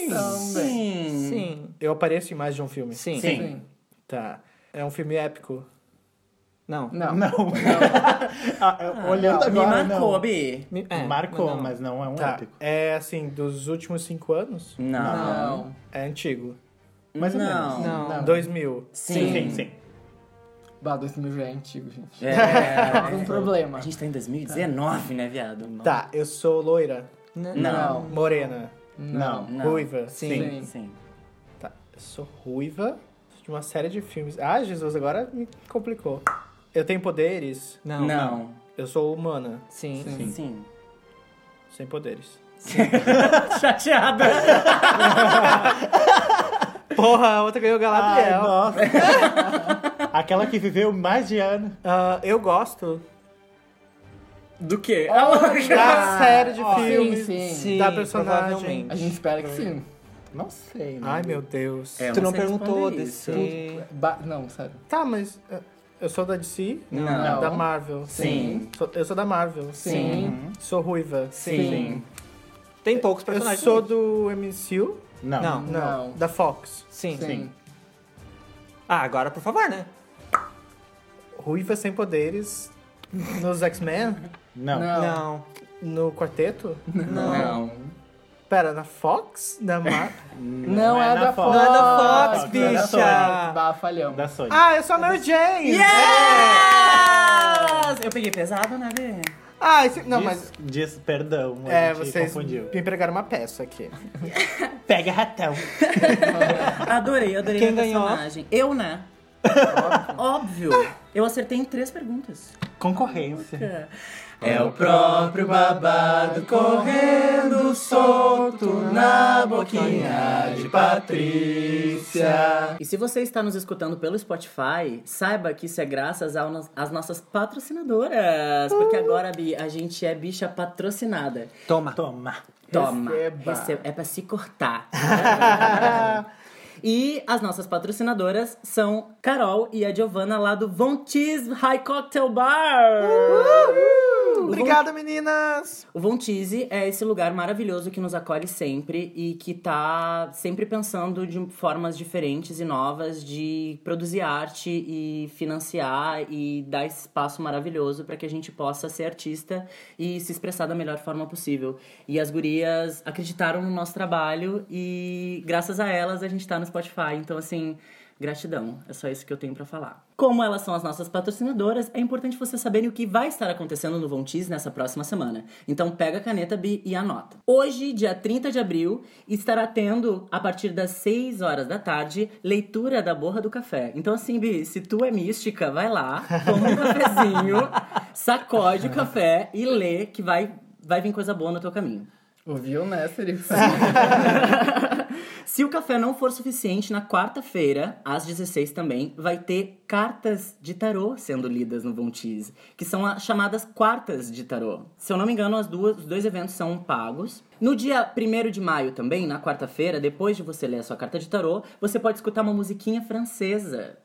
Também. Sim. Sim. Eu apareço em mais de um filme? Sim. Sim. Sim. Tá. É um filme épico? Não. Não. Não. Ah, eu- olhando Me agora, marcou, não. Bi. Me- é, Marcou, não. mas não é um Tá. épico. É assim, dos últimos cinco anos? Não. Não. É antigo. Mais ou não. menos. Não. Não. 2000. Sim. Sim, sim. Bah, 2000 já é antigo, gente. É. Tem um problema. A gente tá em 2019, né, viado? Tá, eu sou loira, N- Não. morena, Não. Não. ruiva. Sim. Sim. Sim. Tá, eu sou ruiva de uma série de filmes. Ah, Jesus, agora me complicou. Eu tenho poderes? Não. Não. Eu sou humana, Sim. Sim. Sim. sem poderes. Chateada. Porra, a outra ganhou Ai, Galadriel. nossa. Aquela que viveu mais de ano. Ah, eu gosto Do quê? da série de Ó, filmes, sim, sim. Sim, da personagem. A gente espera que sim. Não sei, né? Ai, meu Deus. É, eu Tu não perguntou desse... Ba- não, sério. Tá, mas uh, eu sou da DC? Não. Da Marvel. Sim. Sou- eu sou da Marvel. Sim. Sou ruiva. Sim. Tem poucos Eu personagens. sou do MCU? Não. Não. Não. Não. Da Fox. Sim. Sim. Ah, agora por favor, né? Ruiva sem poderes nos X-Men? Não. Não. Não. No quarteto? Não. Pera, na Fox? Da Mar... Não, é, da Fox. Não é da Fox, Fox, é da bicha. Sony. Bah, falhamos. Da Sony. ah, eu sou a Mary Jane! Yes! Eu peguei pesado, né, Bê? Ah, esse... não, diz, mas... diz perdão, É, vocês confundiu. me empregaram uma peça aqui. Pega ratão. Adorei, adorei Quem minha ganhou? personagem. Eu, né? Óbvio. Eu acertei em três perguntas. Concorrência. É o próprio babado correndo solto na boquinha de Patrícia. E se você está nos escutando pelo Spotify, saiba que isso é graças às nossas patrocinadoras. Porque agora, Bi, a gente é bicha patrocinada. Toma. Toma. Toma. Receba. Receba. É pra se cortar. e as nossas patrocinadoras são Carol e a Giovanna lá do Von Cheese High Cocktail Bar. Obrigada, meninas! O Von Cheese é esse lugar maravilhoso que nos acolhe sempre e que tá sempre pensando de formas diferentes e novas de produzir arte e financiar e dar esse espaço maravilhoso para que a gente possa ser artista e se expressar da melhor forma possível. E as gurias acreditaram no nosso trabalho e graças a elas a gente tá no Spotify. Então, assim, Gratidão, é só isso que eu tenho pra falar. Como elas são as nossas patrocinadoras, é importante você saberem o que vai estar acontecendo no Von Tease nessa próxima semana. Então pega a caneta Bi e anota. Hoje, dia 30 de abril, estará tendo, a partir das 6 horas da tarde, leitura da borra do café. Então assim, Bi, se tu é mística, vai lá, toma um cafezinho, sacode o café e lê que vai, vai vir coisa boa no teu caminho. Ouviu, né, Sirius? Se o café não for suficiente, na quarta-feira, às 16 também, vai ter cartas de tarô sendo lidas no Von Tease, que são as chamadas quartas de tarô. Se eu não me engano, as duas, os dois eventos são pagos. No dia 1 de maio também, na quarta-feira, depois de você ler a sua carta de tarô, você pode escutar uma musiquinha francesa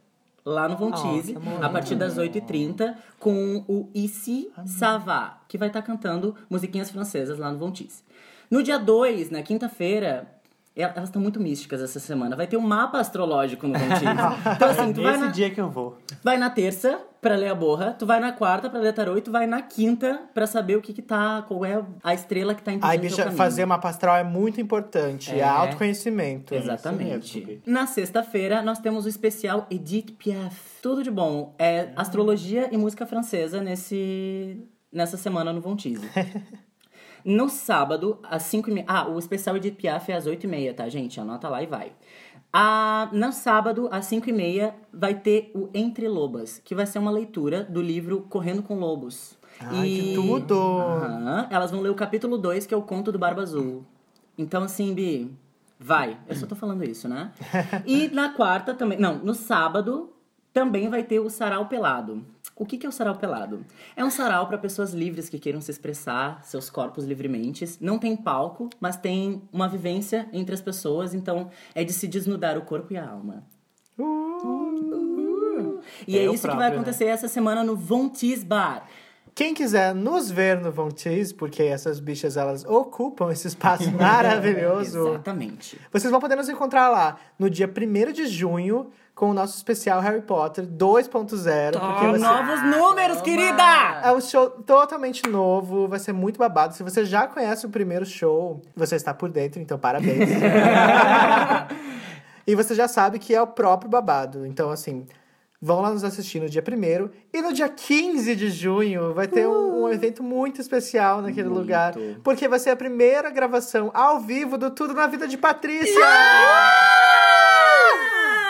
lá no Von Tease, a partir das 8h30, com o Ici Sava, que vai estar cantando musiquinhas francesas lá no Von Tease. No dia 2, na quinta-feira, elas estão muito místicas essa semana. Vai ter um mapa astrológico no Von Tease. Então, assim, tu vai Esse na, dia que eu vou. vai na terça pra ler a borra, tu vai na quarta pra ler tarô e tu vai na quinta pra saber o que que tá, qual é a estrela que tá impedindo Ai, teu bicha, fazer mapa astral é muito importante. É, É. autoconhecimento. Exatamente. mesmo. Na sexta-feira, nós temos o especial Edith Piaf. Tudo de bom. É astrologia e música francesa nesse, nessa semana no Von Tease. No sábado, às 5 e meia... Ah, o especial Edith Piaf é às 8 e meia, tá, gente? Anota lá e vai. Ah, no sábado, às 5 e meia, vai ter o Entre Lobas, que vai ser uma leitura do livro Correndo com Lobos. Ai, que tudo! Aham, elas vão ler o capítulo 2, que é o Conto do Barba Azul. Então, assim, Bi, vai. Eu só tô falando isso, né? E na quarta também... Não, no sábado também vai ter o Sarau Pelado. O que que é o Sarau Pelado? É um sarau para pessoas livres que queiram se expressar, seus corpos livremente. Não tem palco, mas tem uma vivência entre as pessoas. Então, é de se desnudar o corpo e a alma. E é, É isso que vai próprio, né? acontecer essa semana no Von Teese Bar. Quem quiser nos ver no Von Tease, porque essas bichas elas ocupam esse espaço maravilhoso, Exatamente. vocês vão poder nos encontrar lá no dia 1 de junho com o nosso especial Harry Potter 2.0. Porque ser- Novos números, querida! É um show totalmente novo, vai ser muito babado. Se você já conhece o primeiro show, você está por dentro, então parabéns. e você já sabe que é o próprio babado. Então, assim, vão lá nos assistir no dia 1 E no dia 15 de junho vai ter um, um evento muito especial naquele Muito. lugar. Porque vai ser a primeira gravação ao vivo do Tudo na Vida de Patrícia!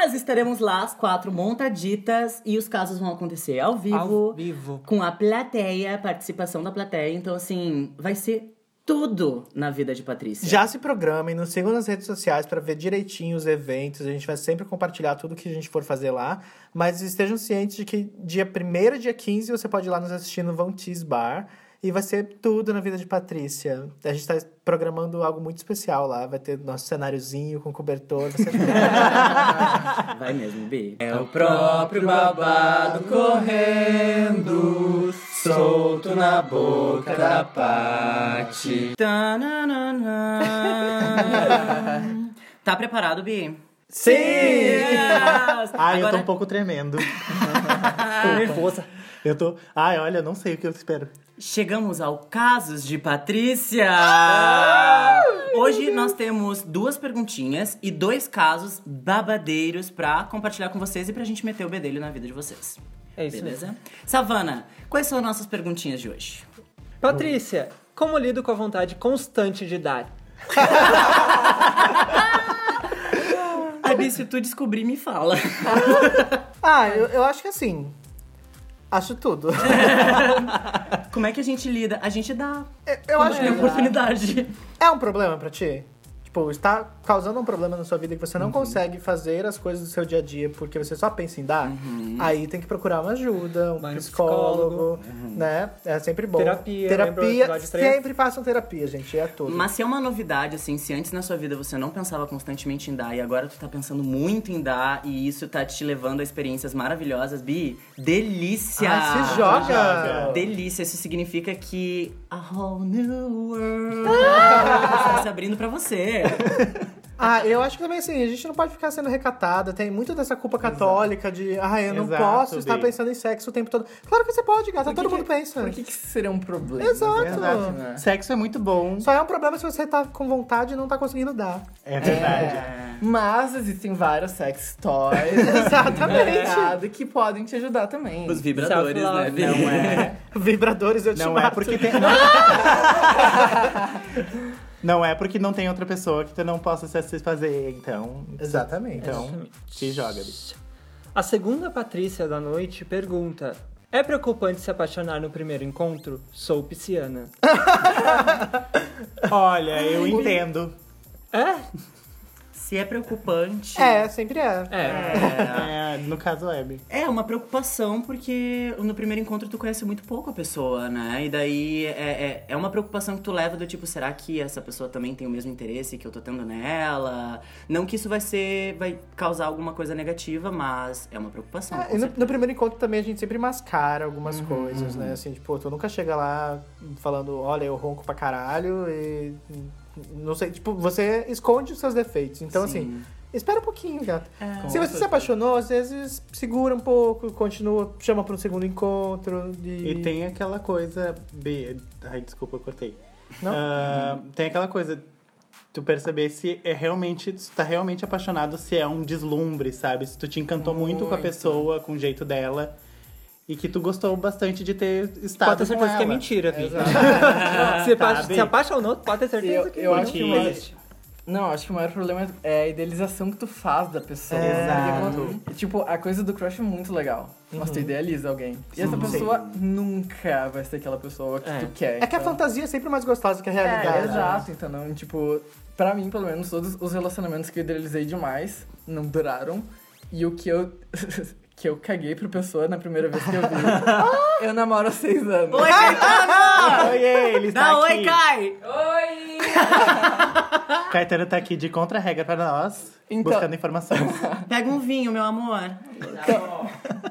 Mas estaremos lá, as quatro montaditas, e os casos vão acontecer ao vivo, Ao vivo. com a plateia, participação da plateia. Então, assim, vai ser tudo na vida de Patrícia. Já se programem, nos sigam nas redes sociais para ver direitinho os eventos. A gente vai sempre compartilhar tudo que a gente for fazer lá. Mas estejam cientes de que dia 1 e dia 15 você pode ir lá nos assistir no Von Tease Bar. E vai ser tudo na vida de Patrícia. A gente tá programando algo muito especial lá. Vai ter nosso cenáriozinho com cobertor. Vai ser Vai mesmo, Bi. É o próprio babado correndo, solto na boca da Pati. Tá preparado, Bi? Sim! Yes! Ai, eu tô Agora- um pouco tremendo. tô nervosa. Eu tô. Ai, olha, não sei o que eu espero. Chegamos ao Casos de Patrícia! Hoje nós temos duas perguntinhas e dois casos babadeiros pra compartilhar com vocês e pra gente meter o bedelho na vida de vocês. É isso Beleza? Savana, quais são as nossas perguntinhas de hoje? Patrícia, como lido com a vontade constante de dar? Abi, se tu descobrir, me fala. ah, eu, eu acho que assim. Acho tudo. Como é que a gente lida? A gente dá. Eu, eu acho Tem que oportunidade. é um problema pra ti. Tipo, está causando um problema na sua vida que você não Uhum. consegue fazer as coisas do seu dia a dia porque você só pensa em dar. Uhum. Aí tem que procurar uma ajuda, um Vai no psicólogo, Uhum. né? É sempre bom. Terapia, terapia, sempre façam terapia, gente, é tudo. Mas se é uma novidade, assim, se antes na sua vida você não pensava constantemente em dar e agora tu tá pensando muito em dar e isso tá te levando a experiências maravilhosas, Bi, delícia! Ah, se joga! Delícia, isso significa que a whole new world está se abrindo pra você. Ah, eu acho que também assim, a gente não pode ficar sendo recatada. Tem muito dessa culpa católica de, ah, eu não Exato, posso estar Bi. pensando em sexo o tempo todo. Claro que você pode, gata, todo mundo pensa. Por que, que isso seria um problema? Exato. Exato, né? Sexo é muito bom. Só é um problema se você tá com vontade e não tá conseguindo dar. É verdade. Mas existem vários sex toys Exatamente. no mercado que podem te ajudar também. Os vibradores, né? Self-love. Não é. Vibradores eu te Não é mato. porque tem. Não... não é porque não tem outra pessoa que tu não possa se satisfazer, então. Exatamente. Então, se joga, Bi. A segunda Patrícia da noite pergunta: É preocupante se apaixonar no primeiro encontro? Sou pisciana. Olha, eu entendo. É? Se é preocupante. É, sempre é. É. É, no caso, é. É uma preocupação porque no primeiro encontro tu conhece muito pouco a pessoa, né? E daí é, é, é uma preocupação que tu leva do tipo, será que essa pessoa também tem o mesmo interesse que eu tô tendo nela? Não que isso vai ser. vai causar alguma coisa negativa, mas é uma preocupação. É, e no, no primeiro encontro também a gente sempre mascara algumas Uhum, coisas, né? Assim, tipo, tu nunca chega lá falando, olha, eu ronco pra caralho e. Não sei, tipo, você esconde os seus defeitos. Então, assim, Sim. espera um pouquinho, gato. É. Se você se apaixonou, às vezes segura um pouco, continua, chama pra um segundo encontro. De... E tem aquela coisa. Bi... Ai, desculpa, eu cortei. Não? Ah, tem aquela coisa. Tu perceber se é realmente. Se tá realmente apaixonado, se é um deslumbre, sabe? Se tu te encantou muito, com a Muito. pessoa, com o jeito dela. E que tu gostou bastante de ter estado Pode ter certeza que é mentira, Vi. Exato. Se, Tá, se apaixonou, pode ter certeza Eu- que eu acho que não existe. Não, acho que o maior problema é a idealização que tu faz da pessoa. Exato. Porque quando- Tipo, a coisa do crush é muito legal. Mas tu idealiza alguém. E essa Sim. pessoa nunca vai ser aquela pessoa que É. tu quer. É que a então- fantasia é sempre mais gostosa que a É, realidade. exato, entendeu? Tipo, pra mim, pelo menos, todos os relacionamentos que eu idealizei demais não duraram. E o que eu. Que eu caguei pra pessoa na primeira vez que eu vi. eu namoro há seis anos. Oi, Caetano! Oi, ele está Dá aqui. oi, Kai! Caetano tá aqui de contra-regra pra nós, Então- buscando informações. Pega um vinho, meu amor.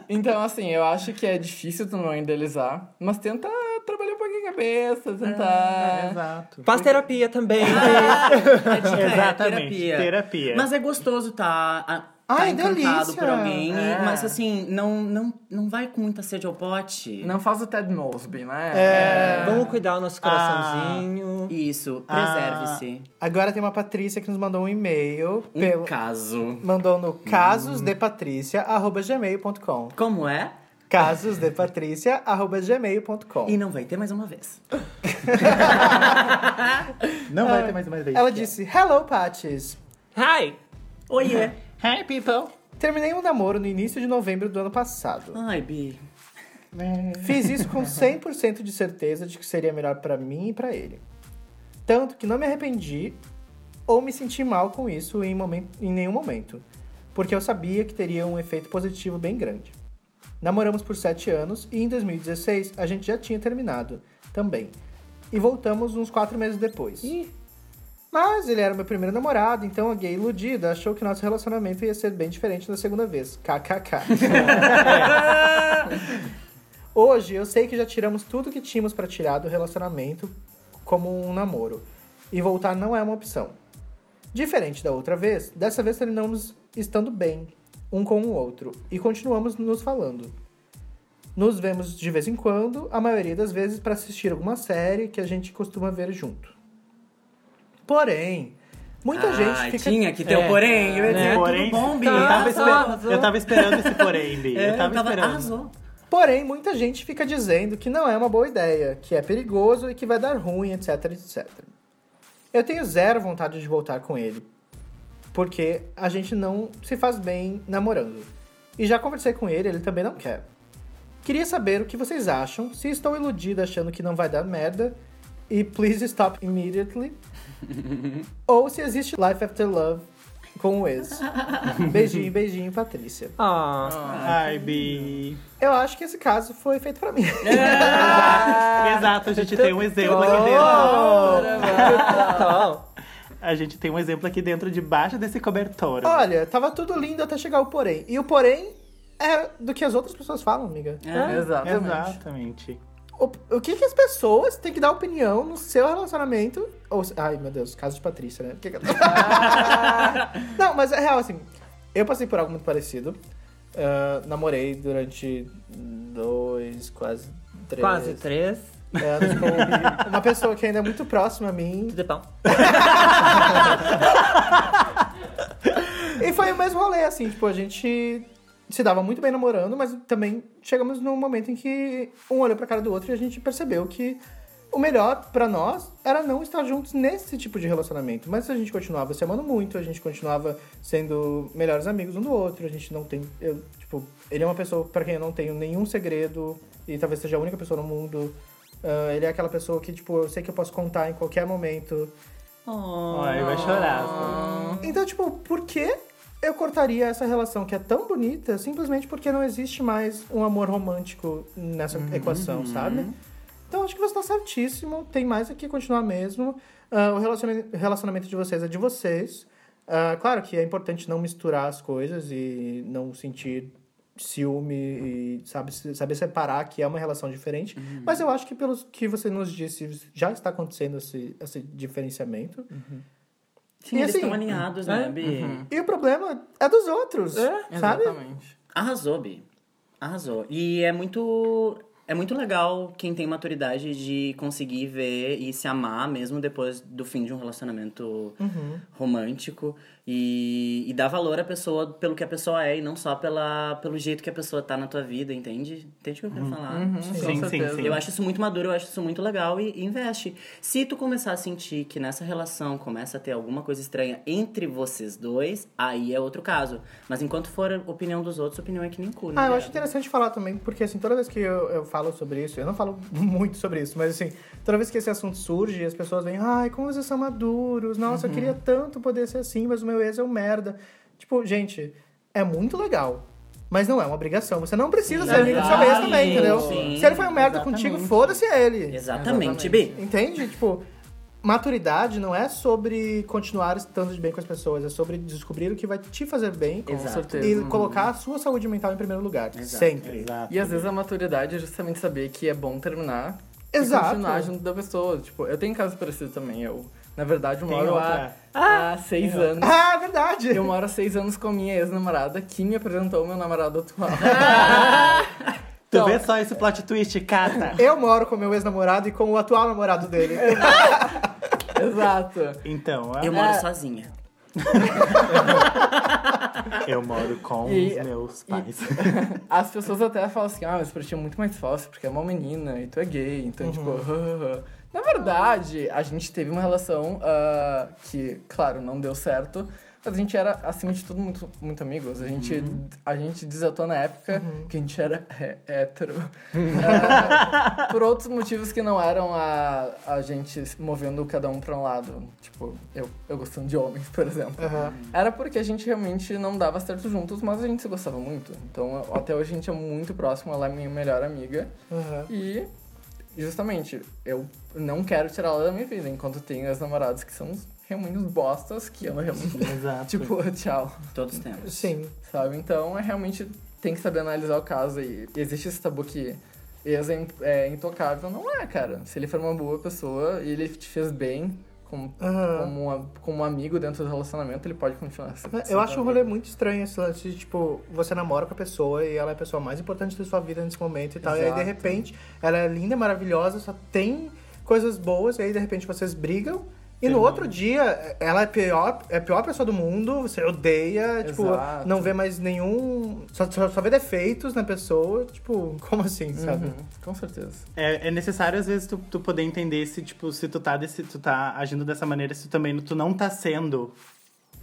Então, assim, eu acho que é difícil tu não idealizar, mas tenta trabalhar um pouquinho a cabeça, tentar. Exato. Faz terapia também. A dica é Exatamente, terapia. terapia. Mas é gostoso tá, tá Ai, encantado delícia. por alguém, É. mas assim, não, não, não vai com muita sede ao pote. Não faz o Ted Mosby, né? É. Vamos cuidar do nosso coraçãozinho. Isso, Ah. preserve-se. Agora tem uma Patrícia que nos mandou um e-mail. Um Pelo... caso. Mandou no casosdepatricia.gmail.com Como é? casosdepatricia.gmail.com E não vai ter mais uma vez. Não vai ter mais uma vez. Ela disse, Hello, Patches. Hi! Oiê. Hi, people. Terminei um namoro no início de novembro do ano passado. Ai, Bi. Fiz isso com 100% de certeza de que seria melhor pra mim e pra ele. Tanto que não me arrependi ou me senti mal com isso em, momento, em nenhum momento, porque eu sabia que teria um efeito positivo bem grande. Namoramos por 7 anos e em 2016 a gente já tinha terminado também. E voltamos uns 4 meses depois. Mas ele era meu primeiro namorado, então a gay iludida achou que nosso relacionamento ia ser bem diferente da segunda vez. KKK. Hoje eu sei que já tiramos tudo que tínhamos pra tirar do relacionamento como um namoro. E voltar não é uma opção. Diferente da outra vez, dessa vez terminamos estando bem, um com o outro, e continuamos nos falando. Nos vemos de vez em quando, a maioria das vezes para assistir alguma série que a gente costuma ver junto. Porém, muita ah, gente fica. tinha que ter É. o porém. Eu ia dizer, Porém, tudo bom, Bi? eu, tava Arrasou, esper- arrasou. eu tava esperando esse porém, Bi. É, eu tava esperando. Arrasou. Porém, muita gente fica dizendo que não é uma boa ideia, que é perigoso e que vai dar ruim, etc, etc. Eu tenho zero vontade de voltar com ele, porque a gente não se faz bem namorando. E já conversei com ele, ele também não quer. Queria saber o que vocês acham, se estou iludida achando que não vai dar merda, e please stop immediately, ou se existe life after love com o ex. Beijinho, beijinho, Patrícia. Ah, Ai, Bi. Eu acho que esse caso foi feito pra mim. Exato, a gente tem um exemplo aqui dentro. A gente tem um exemplo aqui dentro, debaixo desse cobertor. Olha, tava tudo lindo até chegar o porém. E o porém é do que as outras pessoas falam, amiga. É. Exatamente. Exatamente. O, o que, que as pessoas têm que dar opinião no seu relacionamento. Ou, ai, meu Deus, caso de Patrícia, né? Que que- Não, mas é real, assim. Eu passei por algo muito parecido. Ah, namorei durante dois, quase três Quase três. anos com uma pessoa que ainda é muito próxima a mim. Tudo bom? E foi o mesmo rolê, assim, tipo, a gente se dava muito bem namorando, mas também chegamos num momento em que um olhou pra cara do outro e a gente percebeu que o melhor pra nós era não estar juntos nesse tipo de relacionamento. Mas a gente continuava se amando muito, a gente continuava sendo melhores amigos um do outro, a gente não tem. Eu, tipo, ele é uma pessoa pra quem eu não tenho nenhum segredo e talvez seja a única pessoa no mundo. Ah, ele é aquela pessoa que, tipo, eu sei que eu posso contar em qualquer momento. Ai, vai chorar. Então, tipo, por que eu cortaria essa relação que é tão bonita simplesmente porque não existe mais um amor romântico nessa equação, sabe? Então, acho que você tá certíssimo. Tem mais aqui continuar mesmo. Ah, o relacionamento, relacionamento de vocês é de vocês. Ah, claro que é importante não misturar as coisas e não sentir ciúme e sabe, saber separar que é uma relação diferente. Mas eu acho que pelo que você nos disse, já está acontecendo esse, esse diferenciamento. Sim, E eles assim, estão alinhados, né, Bi? E o problema é dos outros, sabe? Exatamente. Arrasou, Bi. Arrasou. E é muito. É muito legal quem tem maturidade de conseguir ver e se amar mesmo depois do fim de um relacionamento romântico e, e dar valor à pessoa pelo que a pessoa é e não só pela, pelo jeito que a pessoa tá na tua vida, entende? Entende o que eu quero falar? Sim, sim, sim. Eu acho isso muito maduro, eu acho isso muito legal e, e investe. Se tu começar a sentir que nessa relação começa a ter alguma coisa estranha entre vocês dois, aí é outro caso. Mas enquanto for a opinião dos outros, a opinião é que nem cu, né? Ah, eu acho interessante falar também, porque assim, toda vez que eu, eu falo sobre isso, eu não falo muito sobre isso, mas assim, toda vez que esse assunto surge, as pessoas vêm, ai, como vocês são maduros, nossa, eu queria tanto poder ser assim, mas o meu ex é um merda. Tipo, gente, é muito legal. Mas não é uma obrigação. Você não precisa ser amigo do seu ex também, entendeu? Sim. Se ele foi um merda Exatamente. contigo, foda-se ele. Exatamente, Bi. Entende? Tipo, maturidade não é sobre continuar estando de bem com as pessoas, é sobre descobrir o que vai te fazer bem Com Exato. certeza. e colocar a sua saúde mental em primeiro lugar. Sempre. Exato. E às vezes a maturidade é justamente saber que é bom terminar Exato. e continuar junto da pessoa. Tipo, eu tenho caso parecido também. Eu, na verdade, Tem moro outra. há, há seis anos. Ah, verdade! Eu moro há seis anos com a minha ex-namorada, que me apresentou o meu namorado atual. Tu vê só esse plot twist, Cata? Eu moro com meu ex-namorado e com o atual namorado dele. Exato. Então, Eu eu, moro É. sozinha. eu moro com E- os meus pais. As pessoas até falam assim, ah, mas pra ti é muito mais fácil, porque é uma menina e tu é gay, então, tipo... Na verdade, a gente teve uma relação ah, que, claro, não deu certo, mas a gente era, acima de tudo, muito, muito amigos. A gente, a gente desatou na época que a gente era é, hétero. Ah, por outros motivos que não eram a, a gente movendo cada um pra um lado. Tipo, eu, eu gostando de homens, por exemplo. Aham. Era porque a gente realmente não dava certo juntos, mas a gente se gostava muito. Então, até hoje a gente é muito próximo, ela é minha melhor amiga. E, justamente, eu não quero tirar ela da minha vida, enquanto tenho as namoradas que são realmente bostas, que eu realmente, Exato. tipo, tchau, Todos temos. Sim. sabe? Então, é realmente, tem que saber analisar o caso e existe esse tabu que ex é é intocável. Não é, cara. Se ele for uma boa pessoa e ele te fez bem como, Aham. como, como um amigo dentro do relacionamento, ele pode continuar. se- sendo Eu acho o rolê muito estranho esse lance de, tipo, você namora com a pessoa e ela é a pessoa mais importante da sua vida nesse momento e tal. E aí, de Exato. repente, ela é linda, maravilhosa, só tem coisas boas, e aí, de repente, vocês brigam. E no outro dia, ela é a pior, é a pior pessoa do mundo, você odeia, tipo, Exato. não vê mais nenhum. Só, só, só vê defeitos na pessoa, tipo, como assim, sabe? Uhum, com certeza. É, é necessário, às vezes, tu, tu poder entender se, tipo, se tu tá, desse, tu tá agindo dessa maneira, se também tu não tá sendo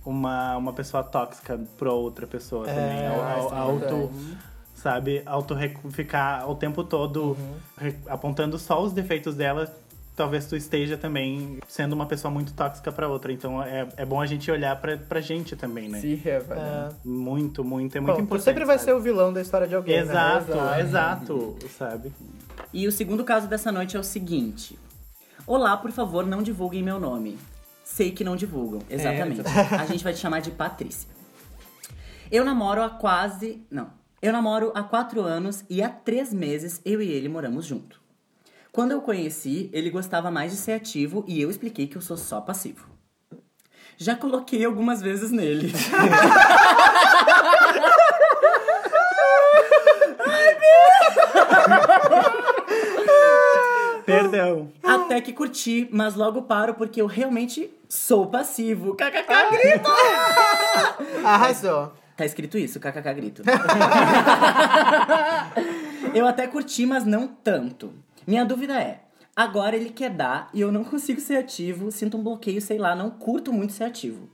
uma, uma pessoa tóxica pra outra pessoa também. Ao, ao, é auto, verdade. sabe, auto ficar o tempo todo re- apontando só os defeitos dela, talvez tu esteja também sendo uma pessoa muito tóxica pra outra. Então é, é bom a gente olhar pra, pra gente também, né? Se reavaliar. É. Muito, muito, é muito Bom, tu importante. sempre vai sabe? ser o vilão da história de alguém. né? Exato, Exato. exato, sabe? E o segundo caso dessa noite é o seguinte: Olá, por favor, não divulguem meu nome. Sei que não divulgam, exatamente. A gente vai te chamar de Patrícia. Eu namoro há quase. Não. Eu namoro há quatro anos e há três meses eu e ele moramos junto. Quando eu conheci, ele gostava mais de ser ativo e eu expliquei que eu sou só passivo. Já coloquei algumas vezes nele. Perdão. Até que curti, mas logo paro porque eu realmente sou passivo. KKK grito! Arrasou. Tá escrito isso, kkk grito. eu até curti, mas não tanto. Minha dúvida é, agora ele quer dar e eu não consigo ser ativo, sinto um bloqueio, sei lá, não curto muito ser ativo.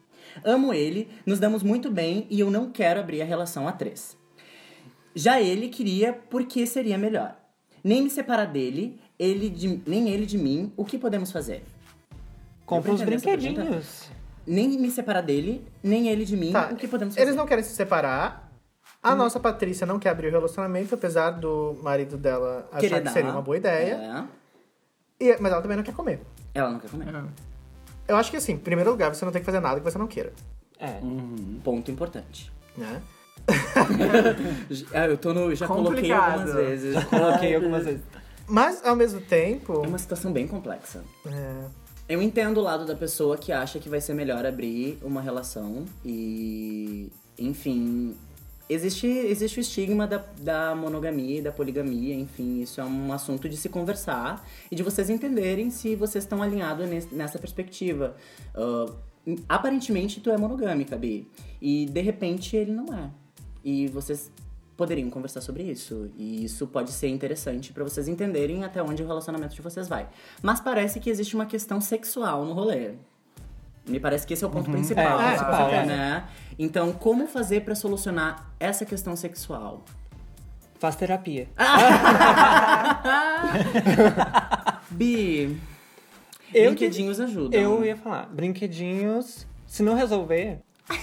Amo ele, nos damos muito bem e eu não quero abrir a relação a três. Já ele queria porque seria melhor. Nem me separar dele, ele de, nem ele de mim, o que podemos fazer? Compra os brinquedinhos. Nem me separar dele, nem ele de mim, Tá, o que podemos fazer? Eles não querem se separar. A nossa Patrícia não quer abrir o relacionamento, apesar do marido dela achar Querer que dar. seria uma boa ideia. É. E- mas ela também não quer comer. Ela não quer comer. Eu acho que assim, em primeiro lugar, você não tem que fazer nada que você não queira. É. Ponto importante. Né? Ah, eu tô no. Já coloquei Complicado. algumas vezes. já Coloquei algumas vezes. Mas, ao mesmo tempo. É uma situação bem complexa. é, Eu entendo o lado da pessoa que acha que vai ser melhor abrir uma relação e. Enfim. Existe, existe o estigma da, da monogamia da poligamia, enfim, isso é um assunto de se conversar e de vocês entenderem se vocês estão alinhados nes- nessa perspectiva. Ah, aparentemente, tu é monogâmica, Bi, e de repente ele não é. E vocês poderiam conversar sobre isso. E isso pode ser interessante pra vocês entenderem até onde o relacionamento de vocês vai. Mas parece que existe uma questão sexual no rolê. Me parece que esse é o ponto principal, É, principal, é. né? Então, como fazer pra solucionar essa questão sexual? Faz terapia. Bi, Eu brinquedinhos ajudam. Eu ia falar, brinquedinhos, se não resolver,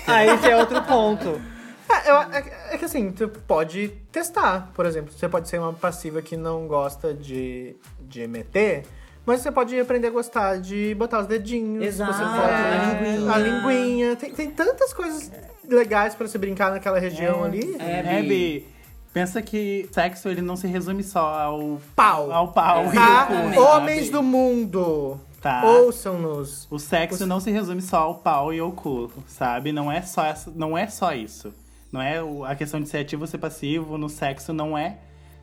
aí esse é outro ponto. É, eu- é- é que assim, tu pode testar, por exemplo. Você pode ser uma passiva que não gosta de, de meter, mas você pode aprender a gostar de botar os dedinhos. Exato, Você pode, a linguinha. A linguinha. Tem, tem tantas coisas legais pra você brincar naquela região ali. É, É, Bi. Bi. Pensa que sexo ele não se resume só ao Pau. Ao pau e Tá? Homens do mundo, Tá. ouçam-nos. O sexo não se resume só ao pau e ao cu, sabe? Não é só, essa, não é só isso. Não é o- a questão de ser ativo ou ser passivo no sexo não é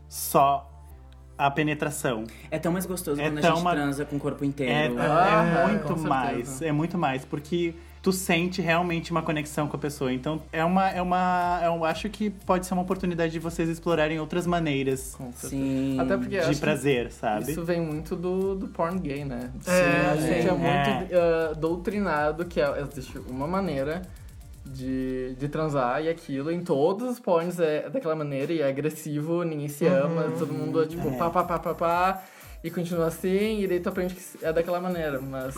só a penetração. É tão mais gostoso É quando a tão gente ma- transa com o corpo É, inteiro. Ah, é muito mais, é muito mais, porque tu sente realmente uma conexão com a pessoa. Então é uma, é uma, eu acho que pode ser uma oportunidade de vocês explorarem outras maneiras. Sim. Até porque de acho que prazer, sabe? Isso vem muito do, do porn gay, né? É, a gente é, sim. muito ah, doutrinado que é- existe uma maneira de, de transar e aquilo em todos os porns é daquela maneira e é agressivo, ninguém se ama, todo mundo é tipo pá, pá, pá, pá, pá, e continua assim, e daí tu aprende que é daquela maneira, mas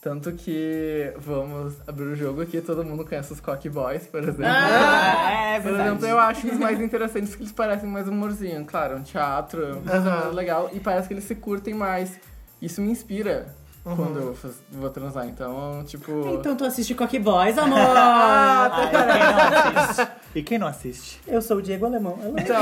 tanto que vamos abrir o jogo aqui, todo mundo conhece os cock boys, por exemplo. Ah, é Por verdade. exemplo, eu acho os mais interessantes porque eles parecem mais humorzinho. Claro, é um teatro, é mais legal. E parece que eles se curtem mais. Isso me inspira quando eu faz- vou transar. Então, tipo... Então tu assiste Cock Boys, amor! Ah, e quem não assiste? E quem não assiste? Eu sou o Diego Alemão. Então,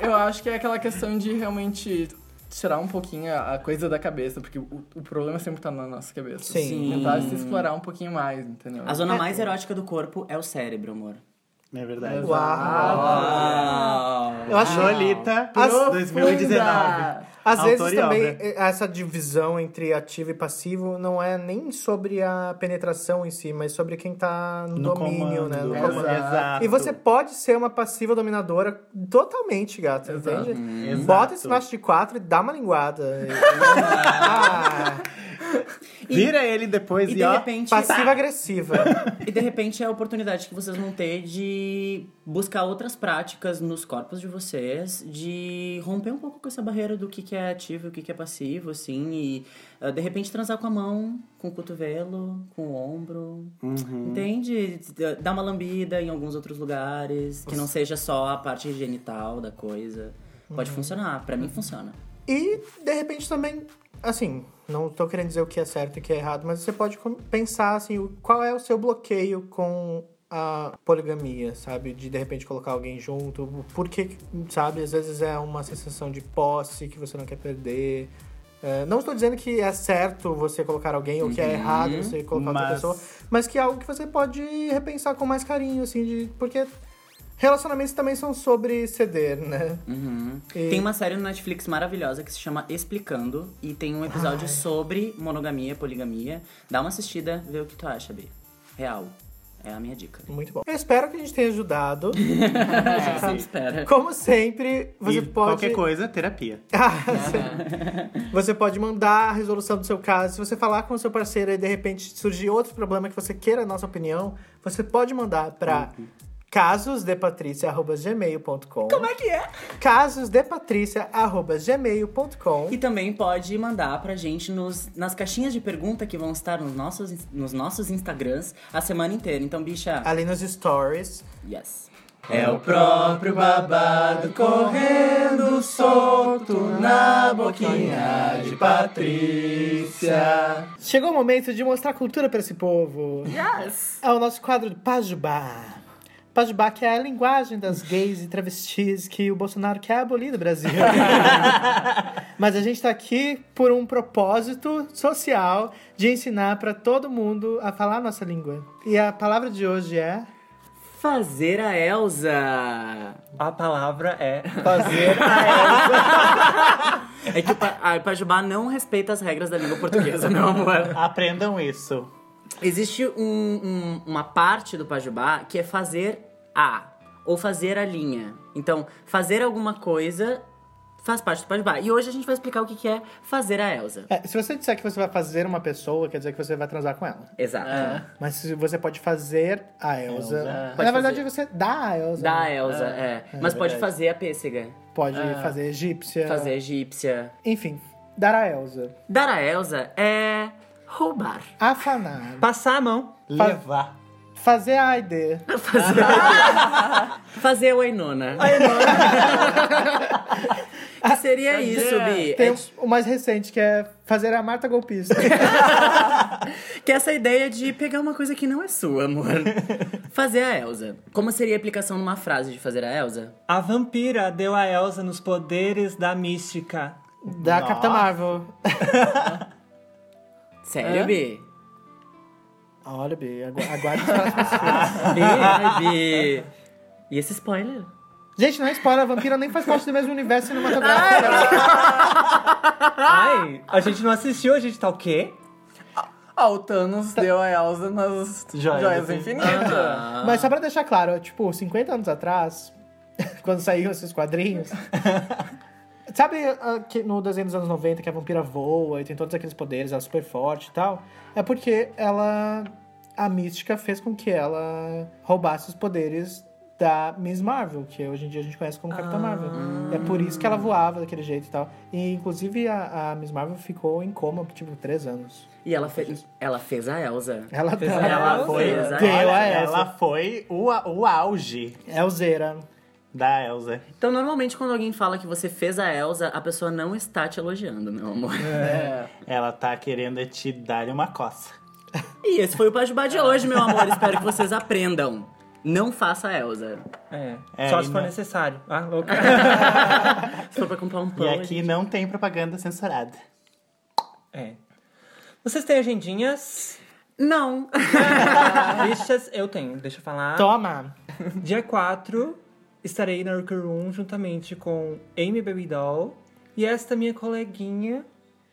eu- eu acho que é aquela questão de realmente tirar um pouquinho a coisa da cabeça, porque o, o problema sempre tá na nossa cabeça. Sim. Tentar se explorar um pouquinho mais, entendeu? A zona mais erótica do corpo é o cérebro, amor. É verdade? Exato. Uau! Eu acho Lolita As- 2019. Às Autor vezes também obra. eh, essa divisão entre ativo e passivo não é nem sobre a penetração em si, mas sobre quem tá no, No domínio, comando. né? No Exato. comando. Exato. E você pode ser uma passiva dominadora totalmente, gato, Exato. entende? Exato. Bota esse macho de quatro e dá uma linguada. ah, Vira ele depois E e, de ó. repente. passiva-agressiva. E de repente é a oportunidade que vocês vão ter de buscar outras práticas nos corpos de vocês, de romper um pouco com essa barreira do que que é ativo e o que que é passivo, assim, e ah, de repente transar com a mão, com o cotovelo, com o ombro. Uhum. Entende? Dar uma lambida em alguns outros lugares, que não seja só a parte genital da coisa. Pode funcionar, pra mim funciona. E, de repente, também, assim, não tô querendo dizer o que é certo e o que é errado, mas você pode pensar, assim, qual é o seu bloqueio com a poligamia, sabe? De, de repente, colocar alguém junto. Porque, sabe, às vezes é uma sensação de posse que você não quer perder. É, não estou dizendo que é certo você colocar alguém ou que é errado você colocar outra Mas- pessoa, mas que é algo que você pode repensar com mais carinho, assim, de, porque relacionamentos também são sobre ceder, né? Uhum. E- Tem uma série no Netflix maravilhosa que se chama Explicando e tem um episódio sobre monogamia, poligamia. Dá uma assistida, vê o que tu acha, Bi. Real. É a minha dica. Muito bom. Eu espero que a gente tenha ajudado. A gente espera. Como sempre, você e pode. qualquer coisa, terapia. Ah, sim. você pode mandar a resolução do seu caso. Se você falar com o seu parceiro e de repente surgir outro problema que você queira a nossa opinião, você pode mandar para casosdepatricia.gmail.com Como é que é? casosdepatricia.gmail.com E também pode mandar pra gente nos, nas caixinhas de pergunta que vão estar nos nossos, nos nossos Instagrams a semana inteira. Então, bicha, ali nos stories. yes. É o próprio babado correndo solto na boquinha de Patrícia. Chegou o momento de mostrar cultura para esse povo. Yes! É o nosso quadro de Pajubá. Pajubá que é a linguagem das gays e travestis que o Bolsonaro quer abolir do Brasil. Mas a gente tá aqui por um propósito social de ensinar para todo mundo a falar a nossa língua. E a palavra de hoje é... Fazer a Elsa. A palavra é fazer a É que o Pa- a Pajubá não respeita as regras da língua portuguesa, meu amor. Aprendam isso. Existe um- um- uma parte do Pajubá que é fazer a, ou fazer a linha. Então, fazer alguma coisa faz parte do Pajubá. E hoje a gente vai explicar o que é fazer a Elsa. É, se você disser que você vai fazer uma pessoa, quer dizer que você vai transar com ela. Exato. Mas se você pode fazer a Elsa... Elsa. Pode Na verdade, você dá a Elsa. Da né? Elsa, é. Mas pode fazer a pêssega. Pode fazer egípcia. Fazer a egípcia. Enfim, dar a Elsa. Dar a Elsa é roubar. Afanar. Passar a mão. Levar. Fazer a ID. Fazer o Ainona. que seria isso, Bi? Tem É o- o mais recente, que é fazer a Marta golpista. Que é essa ideia de pegar uma coisa que não é sua, amor. fazer a Elsa. Como seria a aplicação numa frase de fazer a Elsa? A vampira deu a Elsa nos poderes da mística. da Nossa. Capitã Marvel. Sério? Bi? Olha, Bi, agu- aguarde os próximos filmes. Bi, ai, Bi. E esse spoiler? Gente, não é spoiler, a vampira nem faz parte do mesmo universo cinematográfico. Ai, a gente não assistiu, a gente tá o quê? Ah, o Thanos deu a Elsa nas Joias Joias, Infinitas. Ah. Mas só pra deixar claro, tipo, 50 anos atrás, quando saíram esses quadrinhos. Sabe ah, que no desenho dos anos 90 que a vampira voa e tem todos aqueles poderes, ela é super forte e tal? É porque ela. A mística fez com que ela roubasse os poderes da Miss Marvel, que hoje em dia a gente conhece como Capitã Marvel. É por isso que ela voava daquele jeito e tal. E inclusive a, a Miss Marvel ficou em coma por tipo três anos. E ela, fe ela fez a Elsa. Ela, Fez a Ela Elsa. foi. Deu Deu a ela Elsa. foi o, o auge o Zera. Da Elsa. Então, normalmente, quando alguém fala que você fez a Elsa, a pessoa não está te elogiando, meu amor. É. Ela tá querendo te dar uma coça. E esse foi o Pajubá de hoje, meu amor. Espero que vocês aprendam. Não faça a Elsa. É, É, só se for não- necessário. Ah, louca. Se for pra comprar um pão. E aqui gente- não tem propaganda censurada. É. Vocês têm agendinhas? Não. Listas? Eu tenho, deixa eu falar. Toma! Dia 4, estarei na Worker Room juntamente com Amy Baby Doll e esta minha coleguinha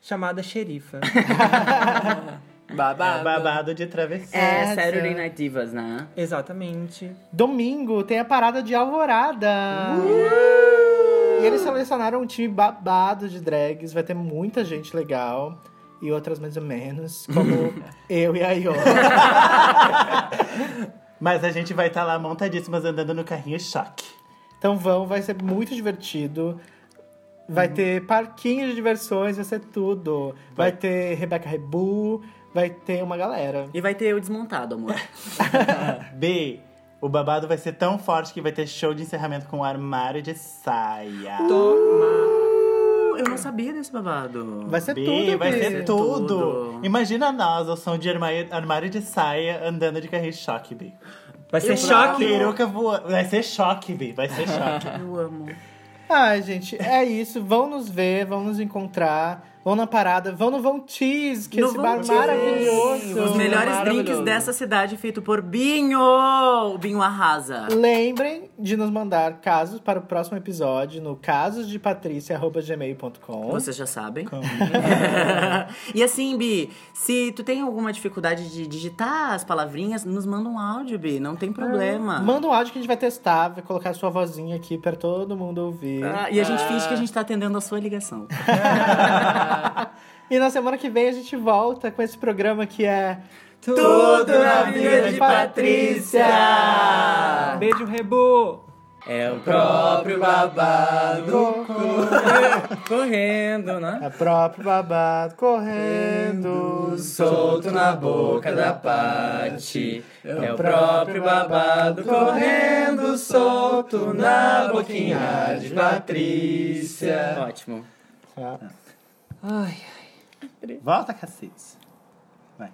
chamada Xerifa. É Babado. babado de travessia. É. Saturday Night Divas, né? Exatamente. Domingo tem a parada de Alvorada. E eles selecionaram um time babado de drags. Vai ter muita gente legal. E outras mais ou menos, como eu e a Iô. Mas a gente vai estar lá montadíssimas andando no carrinho choque. Então vão, vai ser muito divertido. Vai ter parquinho de diversões, vai ser tudo. Vai, ter Rebeca Rebu, vai ter uma galera. E vai ter eu desmontado, amor. B. O babado vai ser tão forte que vai ter show de encerramento com armário de saia. Toma. Eu não sabia desse babado. Vai ser B, tudo, vai Bi. ser tudo. tudo. Imagina nós, ao som de armário, de saia, andando de carrinho choque, B. Vai ser Eu choque. Peruca voando. Vai ser choque, B. Vai ser choque. Eu amo. Ai, gente, é isso. Vão nos ver, vão nos encontrar. Vão na parada, vão no Von Cheese, que é No esse Von bar Cheese. maravilhoso. Os melhores Maravilhoso. drinks dessa cidade feito por Binho! O Binho arrasa. Lembrem de nos mandar casos para o próximo episódio no casosdepatricia.gmail.com. Vocês já sabem. e assim, Bi, se tu tem alguma dificuldade de digitar as palavrinhas, nos manda um áudio, Bi, não tem problema. Manda um áudio que a gente vai testar, vai colocar a sua vozinha aqui para todo mundo ouvir. Ah, e a gente finge que a gente tá atendendo a sua ligação. E na semana que vem a gente volta com esse programa que é Tudo na Vida de Patrícia. Beijo, Rebu! É o próprio babado correndo, né? É próprio babado correndo. Solto na boca da Pati. É o próprio babado correndo solto na boquinha de Patrícia. Ótimo. Tá. Ai, Volta, cacete. Vai.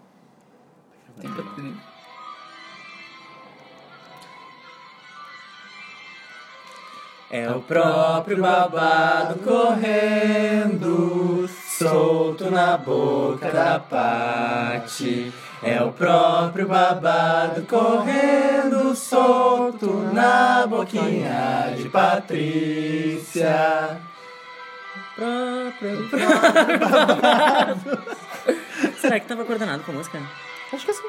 É o próprio babado correndo solto na boca da Pati. É o próprio babado correndo solto na boquinha de Patrícia. Próprio. Será que tava coordenado com a música? Acho que assim.